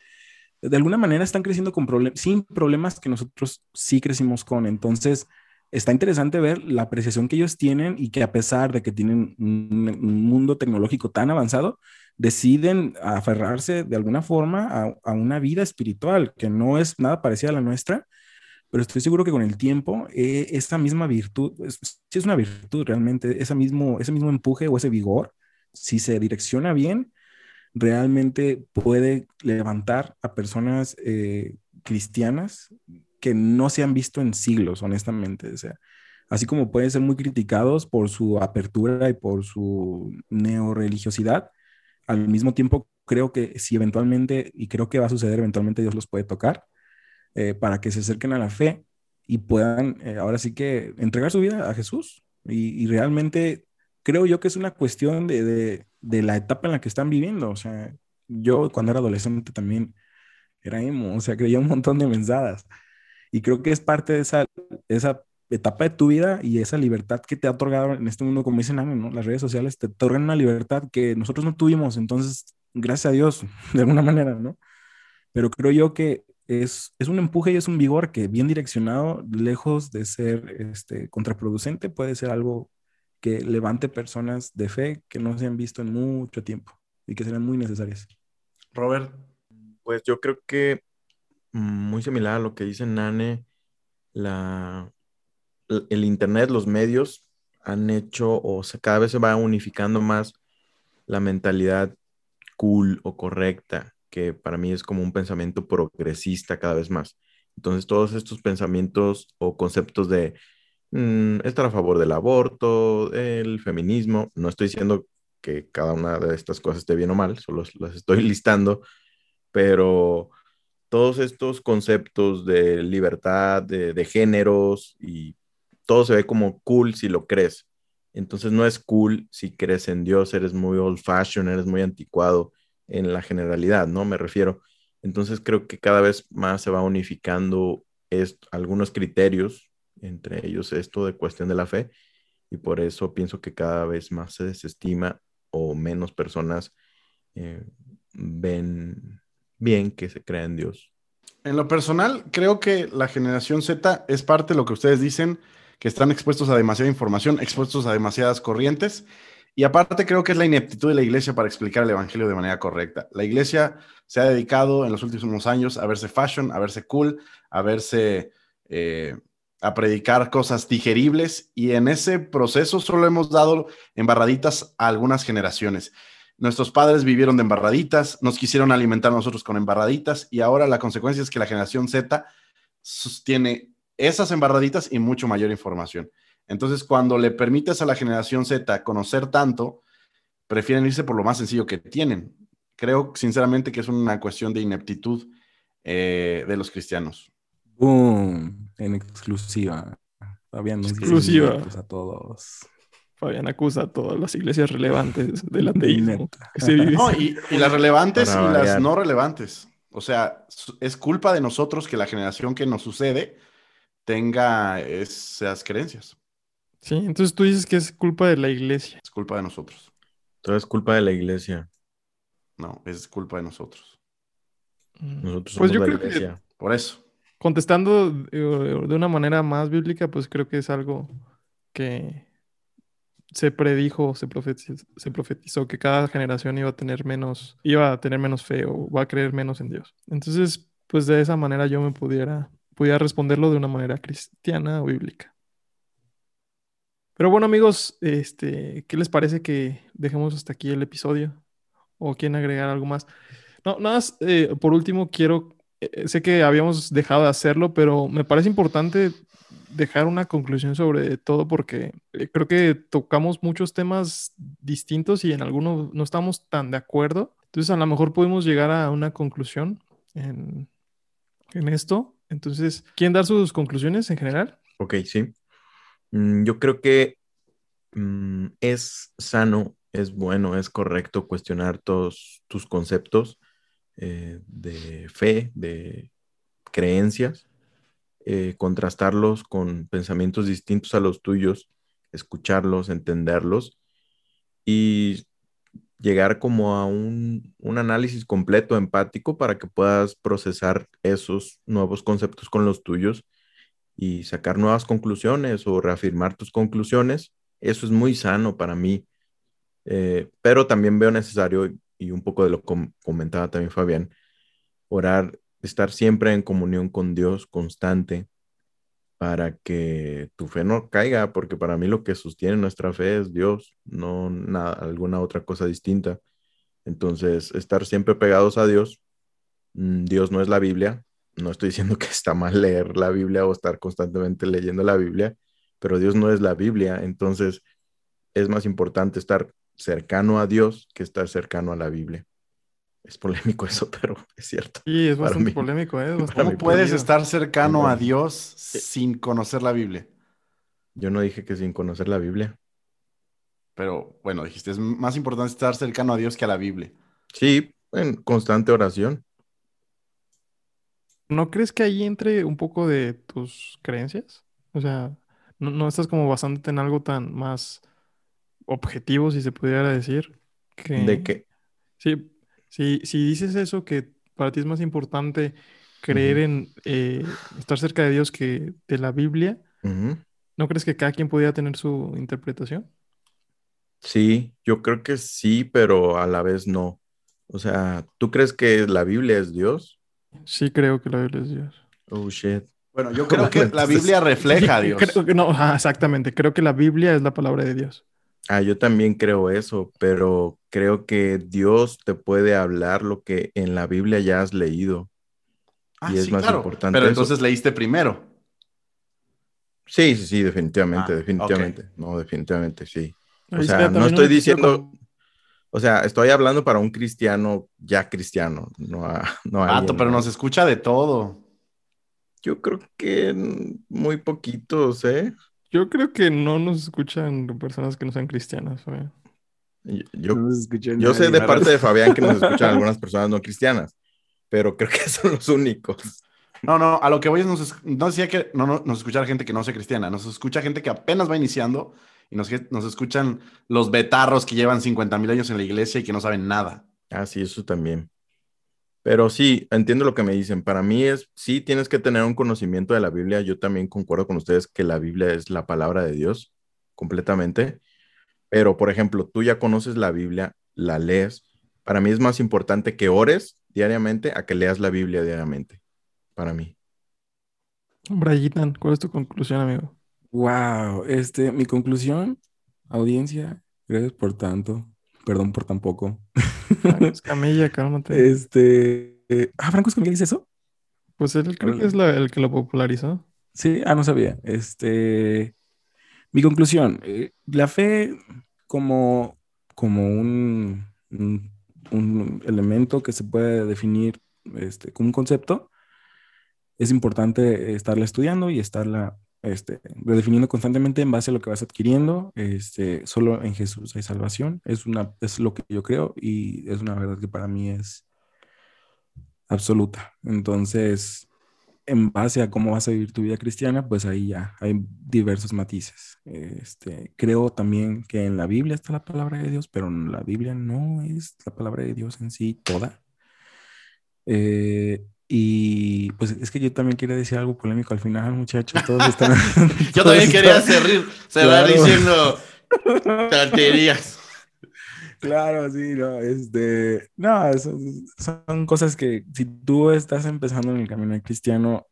de alguna manera están creciendo con problemas, sin problemas que nosotros sí crecimos con. Entonces, está interesante ver la apreciación que ellos tienen y que a pesar de que tienen un, un mundo tecnológico tan avanzado, deciden aferrarse de alguna forma a, a, una vida espiritual que no es nada parecida a la nuestra pero estoy seguro que con el tiempo eh, esa misma virtud, si es una virtud realmente, ese mismo, ese mismo empuje o ese vigor, si se direcciona bien, realmente puede levantar a personas eh, cristianas que no se han visto en siglos, honestamente. O sea, así como pueden ser muy criticados por su apertura y por su neoreligiosidad, al mismo tiempo creo que si eventualmente, y creo que va a suceder, eventualmente Dios los puede tocar, eh, para que se acerquen a la fe y puedan eh, ahora sí que entregar su vida a Jesús. Y, realmente creo yo que es una cuestión de, de, la etapa en la que están viviendo. O sea, yo cuando era adolescente también era emo, o sea, creía un montón de mensadas. Y creo que es parte de esa, esa etapa de tu vida y esa libertad que te ha otorgado en este mundo, como dicen, ¿no? las redes sociales te otorgan una libertad que nosotros no tuvimos. Entonces, gracias a Dios, de alguna manera, ¿no? Pero creo yo que es, un empuje y es un vigor que bien direccionado, lejos de ser este, contraproducente, puede ser algo que levante personas de fe que no se han visto en mucho tiempo y que serán muy necesarias. Robert. Pues yo creo que muy similar a lo que dice Nane, la, el Internet, los medios han hecho o cada vez se va unificando más la mentalidad cool o correcta que para mí es como un pensamiento progresista cada vez más. Entonces, todos estos pensamientos o conceptos de mm, estar a favor del aborto, el feminismo, no estoy diciendo que cada una de estas cosas esté bien o mal, solo las estoy listando, pero todos estos conceptos de libertad, de, de géneros y todo se ve como cool si lo crees. Entonces no es cool si crees en Dios, eres muy old fashioned, eres muy anticuado en la generalidad, ¿no? Me refiero. Entonces creo que cada vez más se va unificando algunos criterios, entre ellos esto de cuestión de la fe, y por eso pienso que cada vez más se desestima o menos personas eh, ven bien que se crea en Dios. En lo personal, creo que la generación Z es parte de lo que ustedes dicen, que están expuestos a demasiada información, expuestos a demasiadas corrientes y aparte creo que es la ineptitud de la iglesia para explicar el evangelio de manera correcta. La iglesia se ha dedicado en los últimos años a verse fashion, a verse cool, a verse eh, a predicar cosas digeribles y en ese proceso solo hemos dado embarraditas a algunas generaciones. Nuestros padres vivieron de embarraditas, nos quisieron alimentar nosotros con embarraditas y ahora la consecuencia es que la generación Z sostiene esas embarraditas y mucho mayor información. Entonces, cuando le permites a la generación Z conocer tanto, prefieren irse por lo más sencillo que tienen. Creo sinceramente que es una cuestión de ineptitud eh, de los cristianos. Boom, en exclusiva. Fabián exclusiva a todos. Fabián acusa a todas las iglesias relevantes del ateísmo. y, y, las relevantes y las no relevantes. O sea, es culpa de nosotros que la generación que nos sucede tenga esas creencias. Sí, entonces tú dices que es culpa de la iglesia. Es culpa de nosotros. Todo es culpa de la iglesia. No, es culpa de nosotros. Mm. Nosotros pues somos la iglesia. Por eso. contestando de una manera más bíblica, pues creo que es algo que se predijo, se profetizó, se profetizó que cada generación iba a tener menos, iba a tener menos fe o va a creer menos en Dios. Entonces, pues de esa manera yo me pudiera, pudiera responderlo de una manera cristiana o bíblica. Pero bueno, amigos, este, ¿qué les parece que dejemos hasta aquí el episodio? ¿O quieren agregar algo más? No, nada más, eh, por último, quiero, eh, sé que habíamos dejado de hacerlo, pero me parece importante dejar una conclusión sobre todo porque eh, creo que tocamos muchos temas distintos y en algunos no estamos tan de acuerdo. Entonces, a lo mejor podemos llegar a una conclusión en, en esto. Entonces, ¿quieren dar sus conclusiones en general? Ok, sí. Mm, yo creo que mm, es sano, es bueno, es correcto cuestionar todos tus conceptos eh, de fe, de creencias, eh, contrastarlos con pensamientos distintos a los tuyos, escucharlos, entenderlos y llegar como a un, un, análisis completo, empático, para que puedas procesar esos nuevos conceptos con los tuyos y sacar nuevas conclusiones o reafirmar tus conclusiones. Eso es muy sano para mí, eh, pero también veo necesario, y un poco de lo que comentaba también Fabián, orar, estar siempre en comunión con Dios constante para que tu fe no caiga, porque para mí lo que sostiene nuestra fe es Dios, no nada, alguna otra cosa distinta. Entonces, estar siempre pegados a Dios, mm, Dios no es la Biblia, no estoy diciendo que está mal leer la Biblia o estar constantemente leyendo la Biblia, pero Dios no es la Biblia, entonces es más importante estar cercano a Dios que estar cercano a la Biblia. Es polémico eso, pero es cierto. Sí, es bastante polémico. ¿eh? ¿Cómo puedes estar cercano a Dios sin conocer la Biblia? Yo no dije que sin conocer la Biblia. Pero bueno, dijiste, es más importante estar cercano a Dios que a la Biblia. Sí, en constante oración. ¿No crees que ahí entre un poco de tus creencias? O sea, no, estás como basándote en algo tan más objetivo, si se pudiera decir. ¿De qué? Sí, si dices eso, que para ti es más importante creer en eh, estar cerca de Dios que de la Biblia, ¿no crees que cada quien podría tener su interpretación? Sí, yo creo que sí, pero a la vez no. O sea, ¿tú crees que la Biblia es Dios? Sí, creo que la Biblia es Dios. Oh, shit. Bueno, yo creo que la Biblia refleja a Dios. no, exactamente. Creo que la Biblia es la palabra de Dios. Ah, yo también creo eso, pero creo que Dios te puede hablar lo que en la Biblia ya has leído. Ah, y es más importante. Pero entonces leíste primero. Sí, sí, sí, definitivamente, ah, definitivamente. No, definitivamente, sí. O sea, no estoy diciendo, o sea, estoy hablando para un cristiano ya cristiano, no a, no pero nos escucha de todo. Yo creo que muy poquitos, ¿eh? Yo creo que no nos escuchan personas que no sean cristianas. Yo, yo, sé de parte de Fabián que nos escuchan algunas personas no cristianas, pero creo que son los únicos. No, no, a lo que voy es, nos, no decía que no, no, nos escucha gente que no sea cristiana, nos escucha gente que apenas va iniciando y nos, nos escuchan los betarros que llevan 50 mil años en la iglesia y que no saben nada. Ah, sí, eso también. Pero sí, entiendo lo que me dicen. Para mí es, sí, tienes que tener un conocimiento de la Biblia. Yo también concuerdo con ustedes que la Biblia es la palabra de Dios completamente. Pero, por ejemplo, tú ya conoces la Biblia, la lees. Para mí es más importante que ores diariamente a que leas la Biblia diariamente. Para mí. Brayitan, ¿cuál es tu conclusión, amigo? Wow, este, mi conclusión, audiencia, gracias por tanto, perdón por tan poco. Franco Escamilla, cálmate. Este, ah, Franco Escamilla dice eso. Pues él creo que es el que lo popularizó. Sí, ah, no sabía. Este, mi conclusión, eh, la fe como, como un, un, elemento que se puede definir este, como un concepto, es importante estarla estudiando y estarla este, redefiniendo constantemente en base a lo que vas adquiriendo. Este, solo en Jesús hay salvación. Es, una, es lo que yo creo y es una verdad que para mí es absoluta. Entonces, en base a cómo vas a vivir tu vida cristiana, pues ahí ya hay diversos matices. Este, creo también que en la Biblia está la palabra de Dios, pero la Biblia no es la palabra de Dios en sí toda. Eh, Y pues es que yo también quería decir algo polémico al final, muchachos. Todos están. yo también quería cerrar, cerrar diciendo tonterías. Claro, sí, no, este, no, son, cosas que si tú estás empezando en el camino cristiano,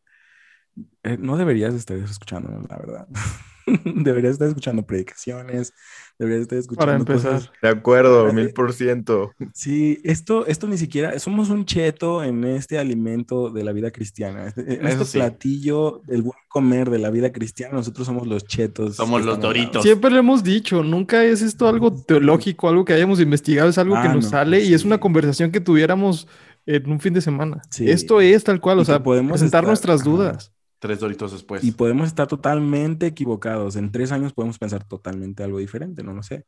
eh, no deberías estar escuchando, la verdad. deberías estar escuchando predicaciones, deberías estar escuchando Para empezar. De acuerdo, mil por ciento. Sí, esto, esto ni siquiera, somos un cheto en este alimento de la vida cristiana. En este platillo del buen comer de la vida cristiana, nosotros somos los chetos. Somos los doritos. Siempre lo hemos dicho, nunca es esto algo teológico, algo que hayamos investigado, es algo que ah, nos sale y es una conversación que tuviéramos en un fin de semana. Esto es tal cual, o sea, podemos presentar nuestras dudas. Tres doritos después. Y podemos estar totalmente equivocados. En tres años podemos pensar totalmente algo diferente, no lo sé.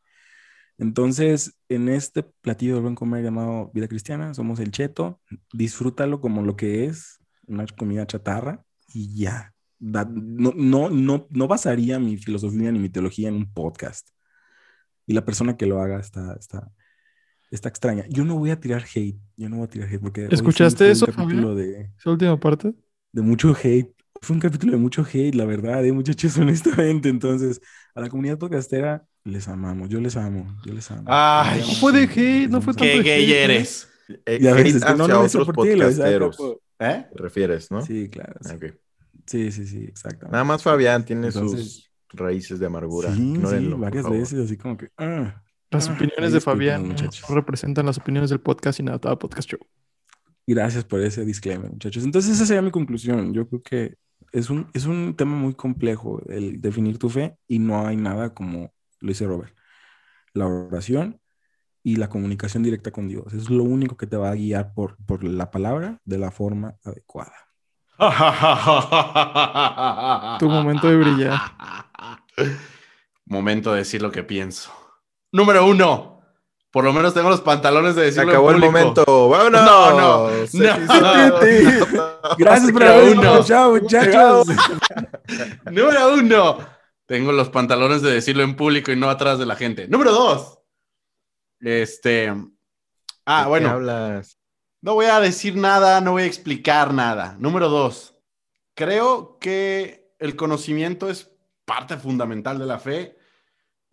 Entonces, en este platillo de buen comer llamado vida cristiana, somos el cheto. Disfrútalo como lo que es, una comida chatarra y ya. no, no, no, no basaría mi filosofía ni mi teología en un podcast. Y la persona que lo haga está, está, está extraña. Yo no voy a tirar hate. Yo no voy a tirar hate porque. ¿Escuchaste eso, De, ¿Esa última parte? De mucho hate fue un capítulo de mucho hate, la verdad, ¿eh? muchachos, honestamente. Entonces, a la comunidad podcastera les amamos, yo les amo, yo les amo. Ay, no fue de hate, no fue tanto Qué gay eres. Eh, ya ves, es que no lo otros podcasteros. ¿Eh? ¿Te refieres, no? Sí, claro. Sí, sí, sí, exactamente. Nada más Fabián tiene sus raíces de amargura. Sí, sí varias veces, así como que. Ah, las ah, opiniones de Fabián representan las opiniones del podcast y nada, todo podcast show. Gracias por ese disclaimer, muchachos. Entonces, esa sería mi conclusión. Yo creo que es un, es un tema muy complejo el definir tu fe y no hay nada como lo dice Robert. La oración y la comunicación directa con Dios. Es lo único que te va a guiar por, por la palabra de la forma adecuada. tu momento de brillar. Momento de decir lo que pienso. Número uno. Por lo menos tengo los pantalones de decirlo. Se acabó el momento. ¡Vámonos! No, no. no. Gracias por uno. Chao, muchachos. Número uno. Tengo los pantalones de decirlo en público y no atrás de la gente. Número dos. Este. Ah, bueno. hablas? No voy a decir nada, no voy a explicar nada. Número dos. Creo que el conocimiento es parte fundamental de la fe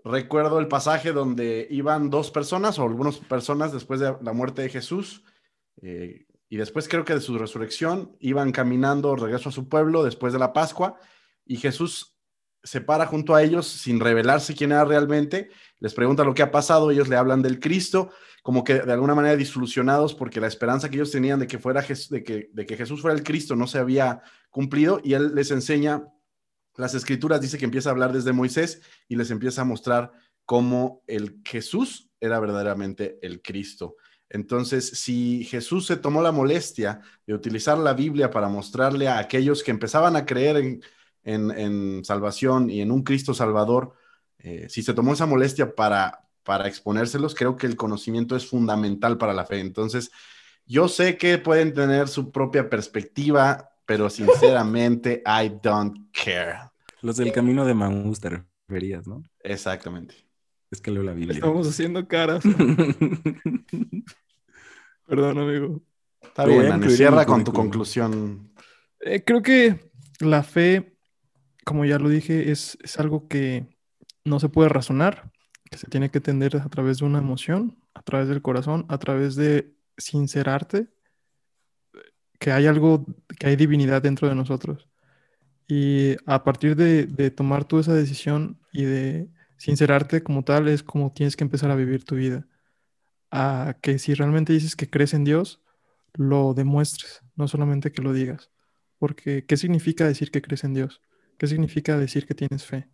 Recuerdo el pasaje donde iban dos personas o algunas personas después de la muerte de Jesús eh, y después creo que de su resurrección iban caminando regreso a su pueblo después de la Pascua y Jesús se para junto a ellos sin revelarse quién era realmente, les pregunta lo que ha pasado, ellos le hablan del Cristo, como que de alguna manera disolucionados porque la esperanza que ellos tenían de que, fuera, de que, de que Jesús fuera el Cristo no se había cumplido y él les enseña las escrituras dice que empieza a hablar desde Moisés y les empieza a mostrar cómo el Jesús era verdaderamente el Cristo. Entonces, si Jesús se tomó la molestia de utilizar la Biblia para mostrarle a aquellos que empezaban a creer en, salvación y en un Cristo Salvador, eh, si se tomó esa molestia para, para exponérselos, creo que el conocimiento es fundamental para la fe. Entonces, yo sé que pueden tener su propia perspectiva pero sinceramente, I don't care. Los del camino de Maús te referías, ¿no? Exactamente. Es que leo la Biblia. Estamos haciendo caras. Perdón, amigo. Está bien, Cierra con tu conclusión. Eh, creo que la fe, como ya lo dije, es, es algo que no se puede razonar, que se tiene que entender a través de una emoción, a través del corazón, a través de sincerarte que hay algo, que hay divinidad dentro de nosotros. Y a partir de, tomar tú esa decisión y de sincerarte como tal, es como tienes que empezar a vivir tu vida. A que si realmente dices que crees en Dios, lo demuestres, no solamente que lo digas. Porque, ¿qué significa decir que crees en Dios? ¿Qué significa decir que tienes fe?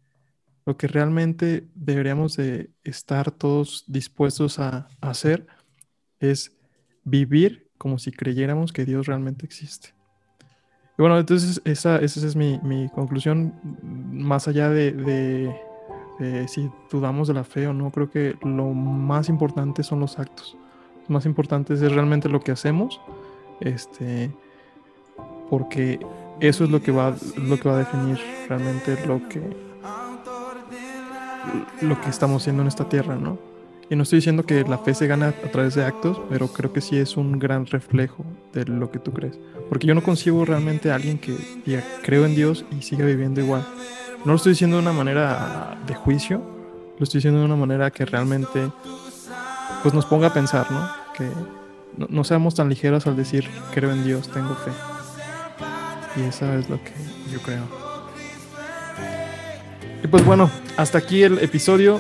Lo que realmente deberíamos de estar todos dispuestos a hacer es vivir como si creyéramos que Dios realmente existe. Y bueno, entonces esa, esa es mi, mi conclusión, más allá de, de, si dudamos de la fe o no, creo que lo más importante son los actos. Lo más importante es realmente lo que hacemos, este, porque eso es lo que va, lo que va a definir realmente lo que, lo que estamos haciendo en esta tierra, ¿no? Y no estoy diciendo que la fe se gana a través de actos, pero creo que sí es un gran reflejo de lo que tú crees. Porque yo no concibo realmente a alguien que diga, creo en Dios y siga viviendo igual. No lo estoy diciendo de una manera de juicio, lo estoy diciendo de una manera que realmente pues nos ponga a pensar, ¿no? Que no, no seamos tan ligeros al decir, creo en Dios, tengo fe. Y eso es lo que yo creo. Y pues bueno, hasta aquí el episodio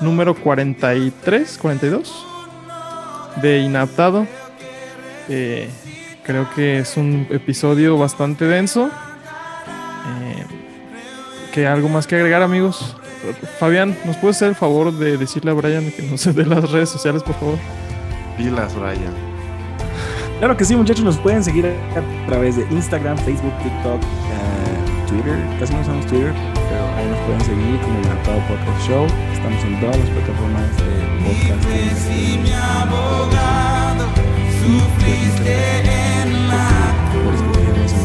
número 43, 42 de Inaptado. Eh, creo que es un episodio bastante denso. Eh, ¿Qué algo más que agregar, amigos? Fabián, ¿nos puedes hacer el favor de decirle a Brian que nos dé las redes sociales, por favor? Pilas, Brian. Claro que sí, muchachos, nos pueden seguir a través de Instagram, Facebook, TikTok, uh, Twitter. Casi no usamos Twitter, ahí nos pueden seguir como Enlatado Podcast Show. Estamos en todas las plataformas de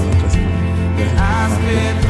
podcasting. La